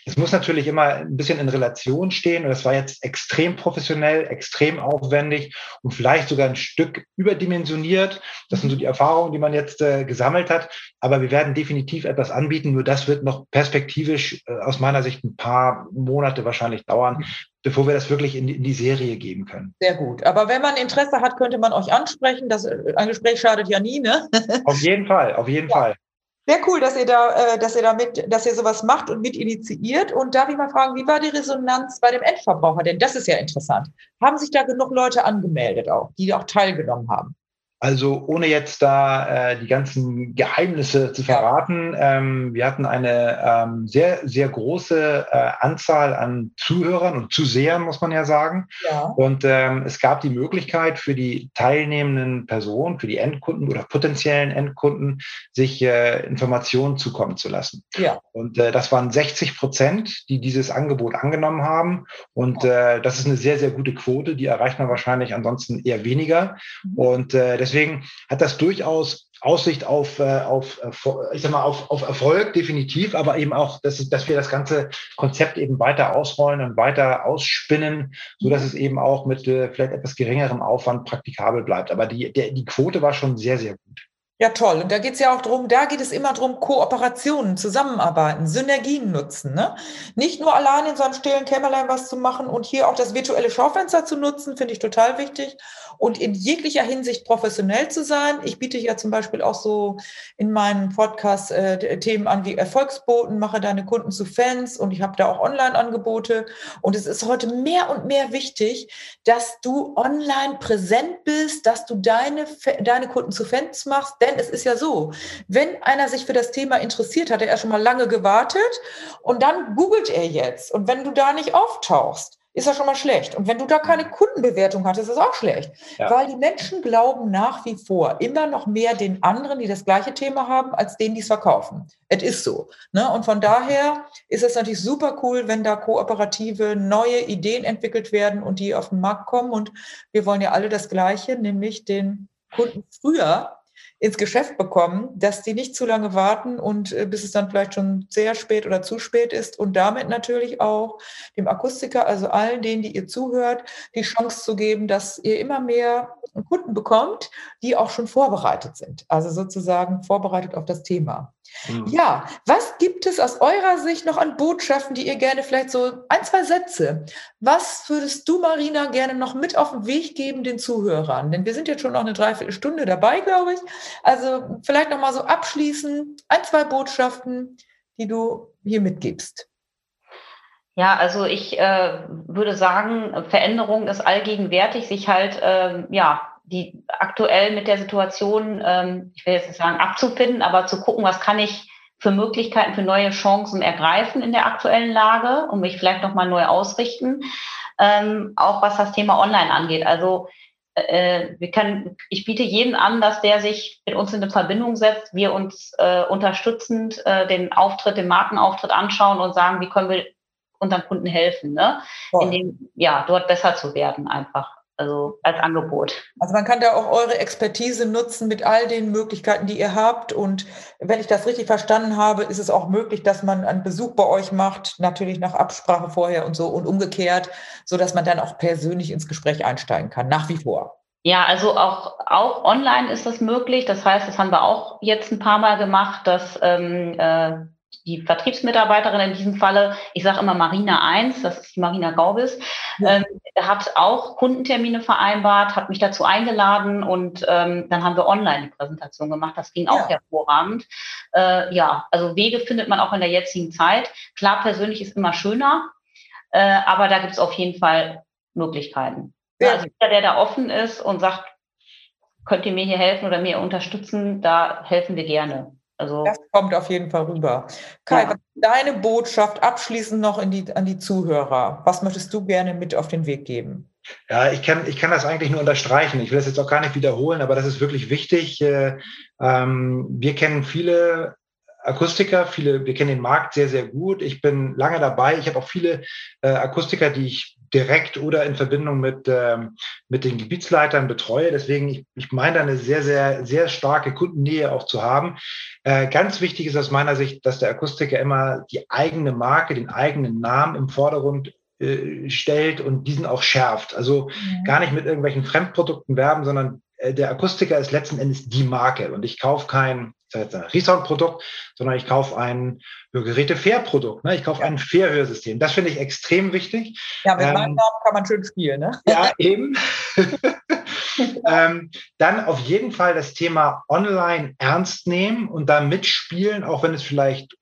es muss natürlich immer ein bisschen in Relation stehen. Und das war jetzt extrem professionell, extrem aufwendig und vielleicht sogar ein Stück überdimensioniert. Das sind so die Erfahrungen, die man jetzt äh, gesammelt hat. Aber wir werden definitiv etwas anbieten. Nur das wird noch perspektivisch äh, aus meiner Sicht ein paar Monate wahrscheinlich dauern, bevor wir das wirklich in die, in die, Serie geben können. Sehr gut. Aber wenn man Interesse hat, könnte man euch ansprechen. Das, äh, ein Gespräch schadet ja nie, ne? Auf jeden Fall, auf jeden ja. Fall. Sehr cool, dass ihr da, äh, dass ihr da mit, dass ihr sowas macht und mit initiiert. Und darf ich mal fragen, wie war die Resonanz bei dem Endverbraucher? Denn das ist ja interessant. Haben sich da genug Leute angemeldet auch, die auch teilgenommen haben? Also ohne jetzt da äh, die ganzen Geheimnisse zu verraten, ähm, wir hatten eine ähm, sehr, sehr große äh, Anzahl an Zuhörern und Zusehern, muss man ja sagen. Ja. Und ähm, es gab die Möglichkeit für die teilnehmenden Personen, für die Endkunden oder potenziellen Endkunden, sich äh, Informationen zukommen zu lassen. Ja. Und äh, das waren 60 Prozent, die dieses Angebot angenommen haben. Und äh, das ist eine sehr, sehr gute Quote. Die erreicht man wahrscheinlich ansonsten eher weniger. Mhm. Und äh, deswegen deswegen hat das durchaus Aussicht auf, äh, auf, äh, ich sag mal, auf, auf Erfolg, definitiv, aber eben auch, dass, dass wir das ganze Konzept eben weiter ausrollen und weiter ausspinnen, so dass es eben auch mit äh, vielleicht etwas geringerem Aufwand praktikabel bleibt. Aber die, der, die Quote war schon sehr, sehr gut. Ja, toll. Und da geht es ja auch darum, da geht es immer darum, Kooperationen, Zusammenarbeiten, Synergien nutzen. Ne? Nicht nur allein in seinem stillen Kämmerlein was zu machen und hier auch das virtuelle Schaufenster zu nutzen, finde ich total wichtig. Und in jeglicher Hinsicht professionell zu sein. Ich biete ja zum Beispiel auch so in meinem Podcast äh, Themen an wie Erfolgsboten, mache deine Kunden zu Fans und ich habe da auch Online-Angebote. Und es ist heute mehr und mehr wichtig, dass du online präsent bist, dass du deine, deine Kunden zu Fans machst denn es ist ja so, wenn einer sich für das Thema interessiert, hat er schon mal lange gewartet und dann googelt er jetzt. Und wenn du da nicht auftauchst, ist ja schon mal schlecht. Und wenn du da keine Kundenbewertung hattest, ist das auch schlecht. Ja. Weil die Menschen glauben nach wie vor immer noch mehr den anderen, die das gleiche Thema haben, als denen, die es verkaufen. Es ist so. Ne? Und von daher ist es natürlich super cool, wenn da kooperative neue Ideen entwickelt werden und die auf den Markt kommen. Und wir wollen ja alle das Gleiche, nämlich den Kunden früher ins Geschäft bekommen, dass die nicht zu lange warten und äh, bis es dann vielleicht schon sehr spät oder zu spät ist und damit natürlich auch dem Akustiker, also allen denen, die ihr zuhört, die Chance zu geben, dass ihr immer mehr Kunden bekommt, die auch schon vorbereitet sind, also sozusagen vorbereitet auf das Thema. Mhm. Ja, was gibt es aus eurer Sicht noch an Botschaften, die ihr gerne vielleicht so ein, zwei Sätze, was würdest du, Marina, gerne noch mit auf den Weg geben den Zuhörern? Denn wir sind jetzt schon noch eine Dreiviertelstunde dabei, glaube ich. Also vielleicht noch mal so abschließen, ein, zwei Botschaften, die du hier mitgibst. Ja, also ich äh, würde sagen, Veränderung ist allgegenwärtig, sich halt äh, ja die aktuell mit der Situation, ähm, ich will jetzt nicht sagen abzufinden, aber zu gucken, was kann ich für Möglichkeiten, für neue Chancen ergreifen in der aktuellen Lage und mich vielleicht nochmal neu ausrichten. Ähm, auch was das Thema Online angeht. Also äh, wir können, ich biete jedem an, dass der sich mit uns in eine Verbindung setzt, wir uns äh, unterstützend äh, den Auftritt, den Markenauftritt anschauen und sagen, wie können wir unseren Kunden helfen, ne? In dem, ja, dort besser zu werden einfach also als Angebot. Also man kann da auch eure Expertise nutzen mit all den Möglichkeiten, die ihr habt. Und wenn ich das richtig verstanden habe, ist es auch möglich, dass man einen Besuch bei euch macht, natürlich nach Absprache vorher und so und umgekehrt, so dass man dann auch persönlich ins Gespräch einsteigen kann, nach wie vor. Ja, also auch, auch online ist das möglich. Das heißt, das haben wir auch jetzt ein paar Mal gemacht, dass ähm, äh, die Vertriebsmitarbeiterin in diesem Falle, ich sage immer Marina 1, das ist die Marina Gaubis, ja. ähm, hat auch Kundentermine vereinbart, hat mich dazu eingeladen und ähm, dann haben wir online die Präsentation gemacht. Das ging ja. auch hervorragend. Äh, ja, also Wege findet man auch in der jetzigen Zeit. Klar, persönlich ist immer schöner, äh, aber da gibt es auf jeden Fall Möglichkeiten. Ja. Also jeder, der da offen ist und sagt, könnt ihr mir hier helfen oder mir unterstützen, da helfen wir gerne. Also, das kommt auf jeden Fall rüber. Kai, ja. deine Botschaft abschließend noch die, an die Zuhörer. Was möchtest du gerne mit auf den Weg geben? Ja, ich kann, ich kann das eigentlich nur unterstreichen. Ich will das jetzt auch gar nicht wiederholen, aber das ist wirklich wichtig. Äh, ähm, wir kennen viele Akustiker, viele, wir kennen den Markt sehr, sehr gut. Ich bin lange dabei. Ich habe auch viele äh, Akustiker, die ich direkt oder in Verbindung mit, ähm, mit den Gebietsleitern betreue. Deswegen, ich, ich meine, eine sehr, sehr, sehr starke Kundennähe auch zu haben. Äh, ganz wichtig ist aus meiner Sicht, dass der Akustiker immer die eigene Marke, den eigenen Namen im Vordergrund äh, stellt und diesen auch schärft. Also mhm. gar nicht mit irgendwelchen Fremdprodukten werben, sondern äh, der Akustiker ist letzten Endes die Marke und ich kaufe kein Resound-Produkt, sondern ich kaufe ein Hörgeräte-Fair-Produkt. Ne? Ich kaufe ein Fair-Hörsystem. Das finde ich extrem wichtig. Ja, mit ähm, meinem Namen kann man schön spielen. Ne? Ja, eben. [laughs] ähm, dann auf jeden Fall das Thema Online ernst nehmen und da mitspielen, auch wenn es vielleicht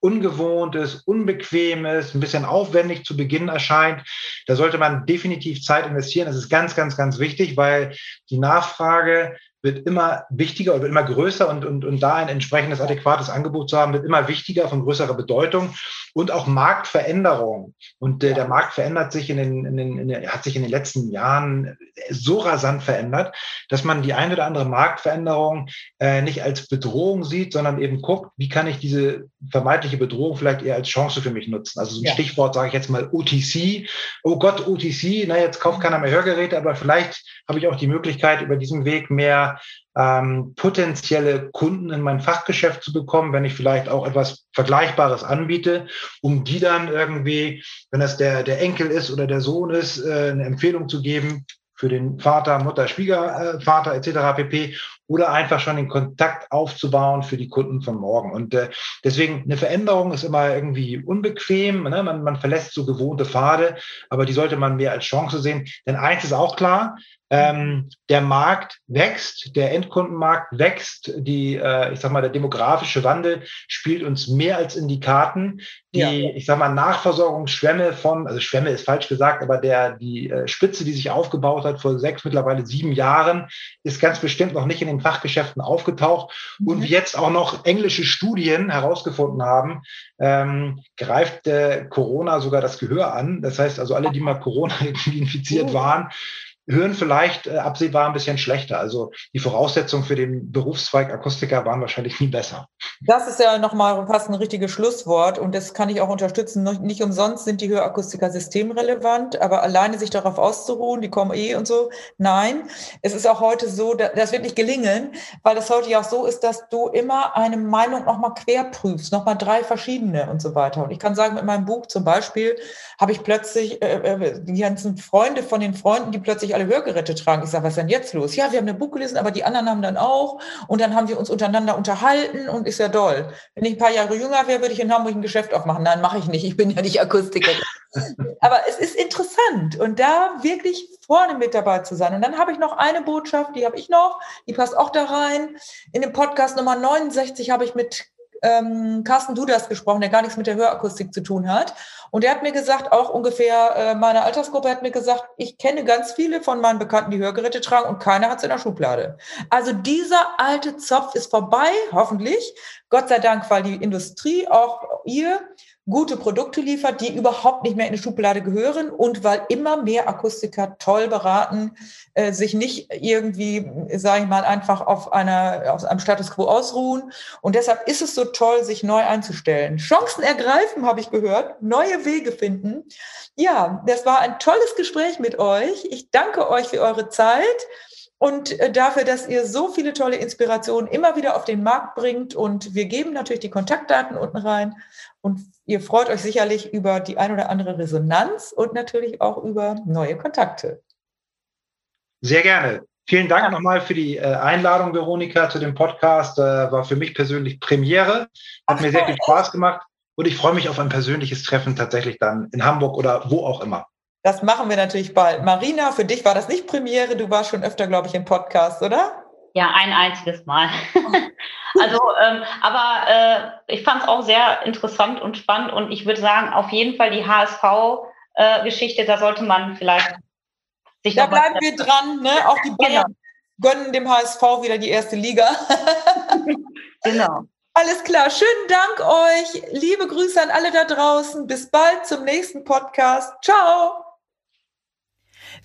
ungewohnt ist, unbequem ist, ein bisschen aufwendig zu Beginn erscheint. Da sollte man definitiv Zeit investieren. Das ist ganz, ganz, ganz wichtig, weil die Nachfrage wird immer wichtiger und wird immer größer und, und, und da ein entsprechendes adäquates Angebot zu haben, wird immer wichtiger, von größerer Bedeutung und auch Marktveränderung. Und äh, der Markt verändert sich in den, in den, in den, hat sich in den letzten Jahren so rasant verändert, dass man die eine oder andere Marktveränderung äh, nicht als Bedrohung sieht, sondern eben guckt, wie kann ich diese vermeintliche Bedrohung vielleicht eher als Chance für mich nutzen. Also so ein ja. Stichwort sage ich jetzt mal OTC. Oh Gott, OTC, na jetzt kauft keiner mehr Hörgeräte, aber vielleicht habe ich auch die Möglichkeit, über diesen Weg mehr ähm, potenzielle Kunden in mein Fachgeschäft zu bekommen, wenn ich vielleicht auch etwas Vergleichbares anbiete, um die dann irgendwie, wenn das der, der Enkel ist oder der Sohn ist, äh, eine Empfehlung zu geben für den Vater, Mutter, Schwiegervater etc. pp. Oder einfach schon den Kontakt aufzubauen für die Kunden von morgen. Und äh, deswegen eine Veränderung ist immer irgendwie unbequem. Ne? Man, man verlässt so gewohnte Pfade, aber die sollte man mehr als Chance sehen. Denn eins ist auch klar, ähm, der Markt wächst, der Endkundenmarkt wächst, die, äh, ich sag mal, der demografische Wandel spielt uns mehr als in die Karten. Die, ja. ich sag mal, Nachversorgungsschwemme von, also Schwemme ist falsch gesagt, aber der, die äh, Spitze, die sich aufgebaut hat vor sechs, mittlerweile sieben Jahren, ist ganz bestimmt noch nicht in den Fachgeschäften aufgetaucht mhm. und jetzt auch noch englische Studien herausgefunden haben, ähm, greift äh, Corona sogar das Gehör an. Das heißt also, alle, die mal Corona [laughs] infiziert oh. waren, hören vielleicht äh, absehbar ein bisschen schlechter. Also die Voraussetzungen für den Berufszweig Akustiker waren wahrscheinlich nie besser. Das ist ja nochmal fast ein richtiges Schlusswort und das kann ich auch unterstützen. Nicht umsonst sind die Hörakustiker systemrelevant, aber alleine sich darauf auszuruhen, die kommen eh und so, nein. Es ist auch heute so, das wird nicht gelingen, weil es heute ja auch so ist, dass du immer eine Meinung nochmal quer prüfst, nochmal drei verschiedene und so weiter. Und ich kann sagen, mit meinem Buch zum Beispiel habe ich plötzlich äh, äh die ganzen Freunde von den Freunden, die plötzlich alle Hörgeräte tragen. Ich sage, was ist denn jetzt los? Ja, wir haben ein Buch gelesen, aber die anderen haben dann auch. Und dann haben wir uns untereinander unterhalten und ist ja doll. Wenn ich ein paar Jahre jünger wäre, würde ich in Hamburg ein Geschäft aufmachen. Nein, mache ich nicht. Ich bin ja nicht Akustikerin. [laughs] aber es ist interessant und da wirklich vorne mit dabei zu sein. Und dann habe ich noch eine Botschaft, die habe ich noch, die passt auch da rein. In dem Podcast Nummer 69 habe ich mit ähm, Carsten Dudas gesprochen, der gar nichts mit der Hörakustik zu tun hat. Und er hat mir gesagt, auch ungefähr äh, meine Altersgruppe hat mir gesagt, ich kenne ganz viele von meinen Bekannten, die Hörgeräte tragen und keiner hat es in der Schublade. Also dieser alte Zopf ist vorbei, hoffentlich. Gott sei Dank, weil die Industrie, auch ihr, gute Produkte liefert, die überhaupt nicht mehr in die Schublade gehören und weil immer mehr Akustiker toll beraten, äh, sich nicht irgendwie, sage ich mal, einfach auf einer auf einem Status quo ausruhen. Und deshalb ist es so toll, sich neu einzustellen. Chancen ergreifen, habe ich gehört, neue Wege finden. Ja, das war ein tolles Gespräch mit euch. Ich danke euch für eure Zeit und äh, dafür, dass ihr so viele tolle Inspirationen immer wieder auf den Markt bringt. Und wir geben natürlich die Kontaktdaten unten rein. Und ihr freut euch sicherlich über die ein oder andere Resonanz und natürlich auch über neue Kontakte. Sehr gerne. Vielen Dank ja. nochmal für die äh, Einladung, Veronika, zu dem Podcast. Äh, war für mich persönlich Premiere. Hat Ach, mir sehr viel Spaß gemacht und ich freue mich auf ein persönliches Treffen tatsächlich dann in Hamburg oder wo auch immer. Das machen wir natürlich bald. Marina, für dich war das nicht Premiere. Du warst schon öfter, glaube ich, im Podcast, oder? Ja, ein einziges Mal. [laughs] also, ähm, aber äh, ich fand es auch sehr interessant und spannend und ich würde sagen, auf jeden Fall die HSV-Geschichte, äh, da sollte man vielleicht sich Da bleiben wir dran, ne? Auch die Bayern genau. gönnen dem HSV wieder die erste Liga. [laughs] [laughs] genau. Alles klar, schönen Dank euch. Liebe Grüße an alle da draußen. Bis bald zum nächsten Podcast. Ciao.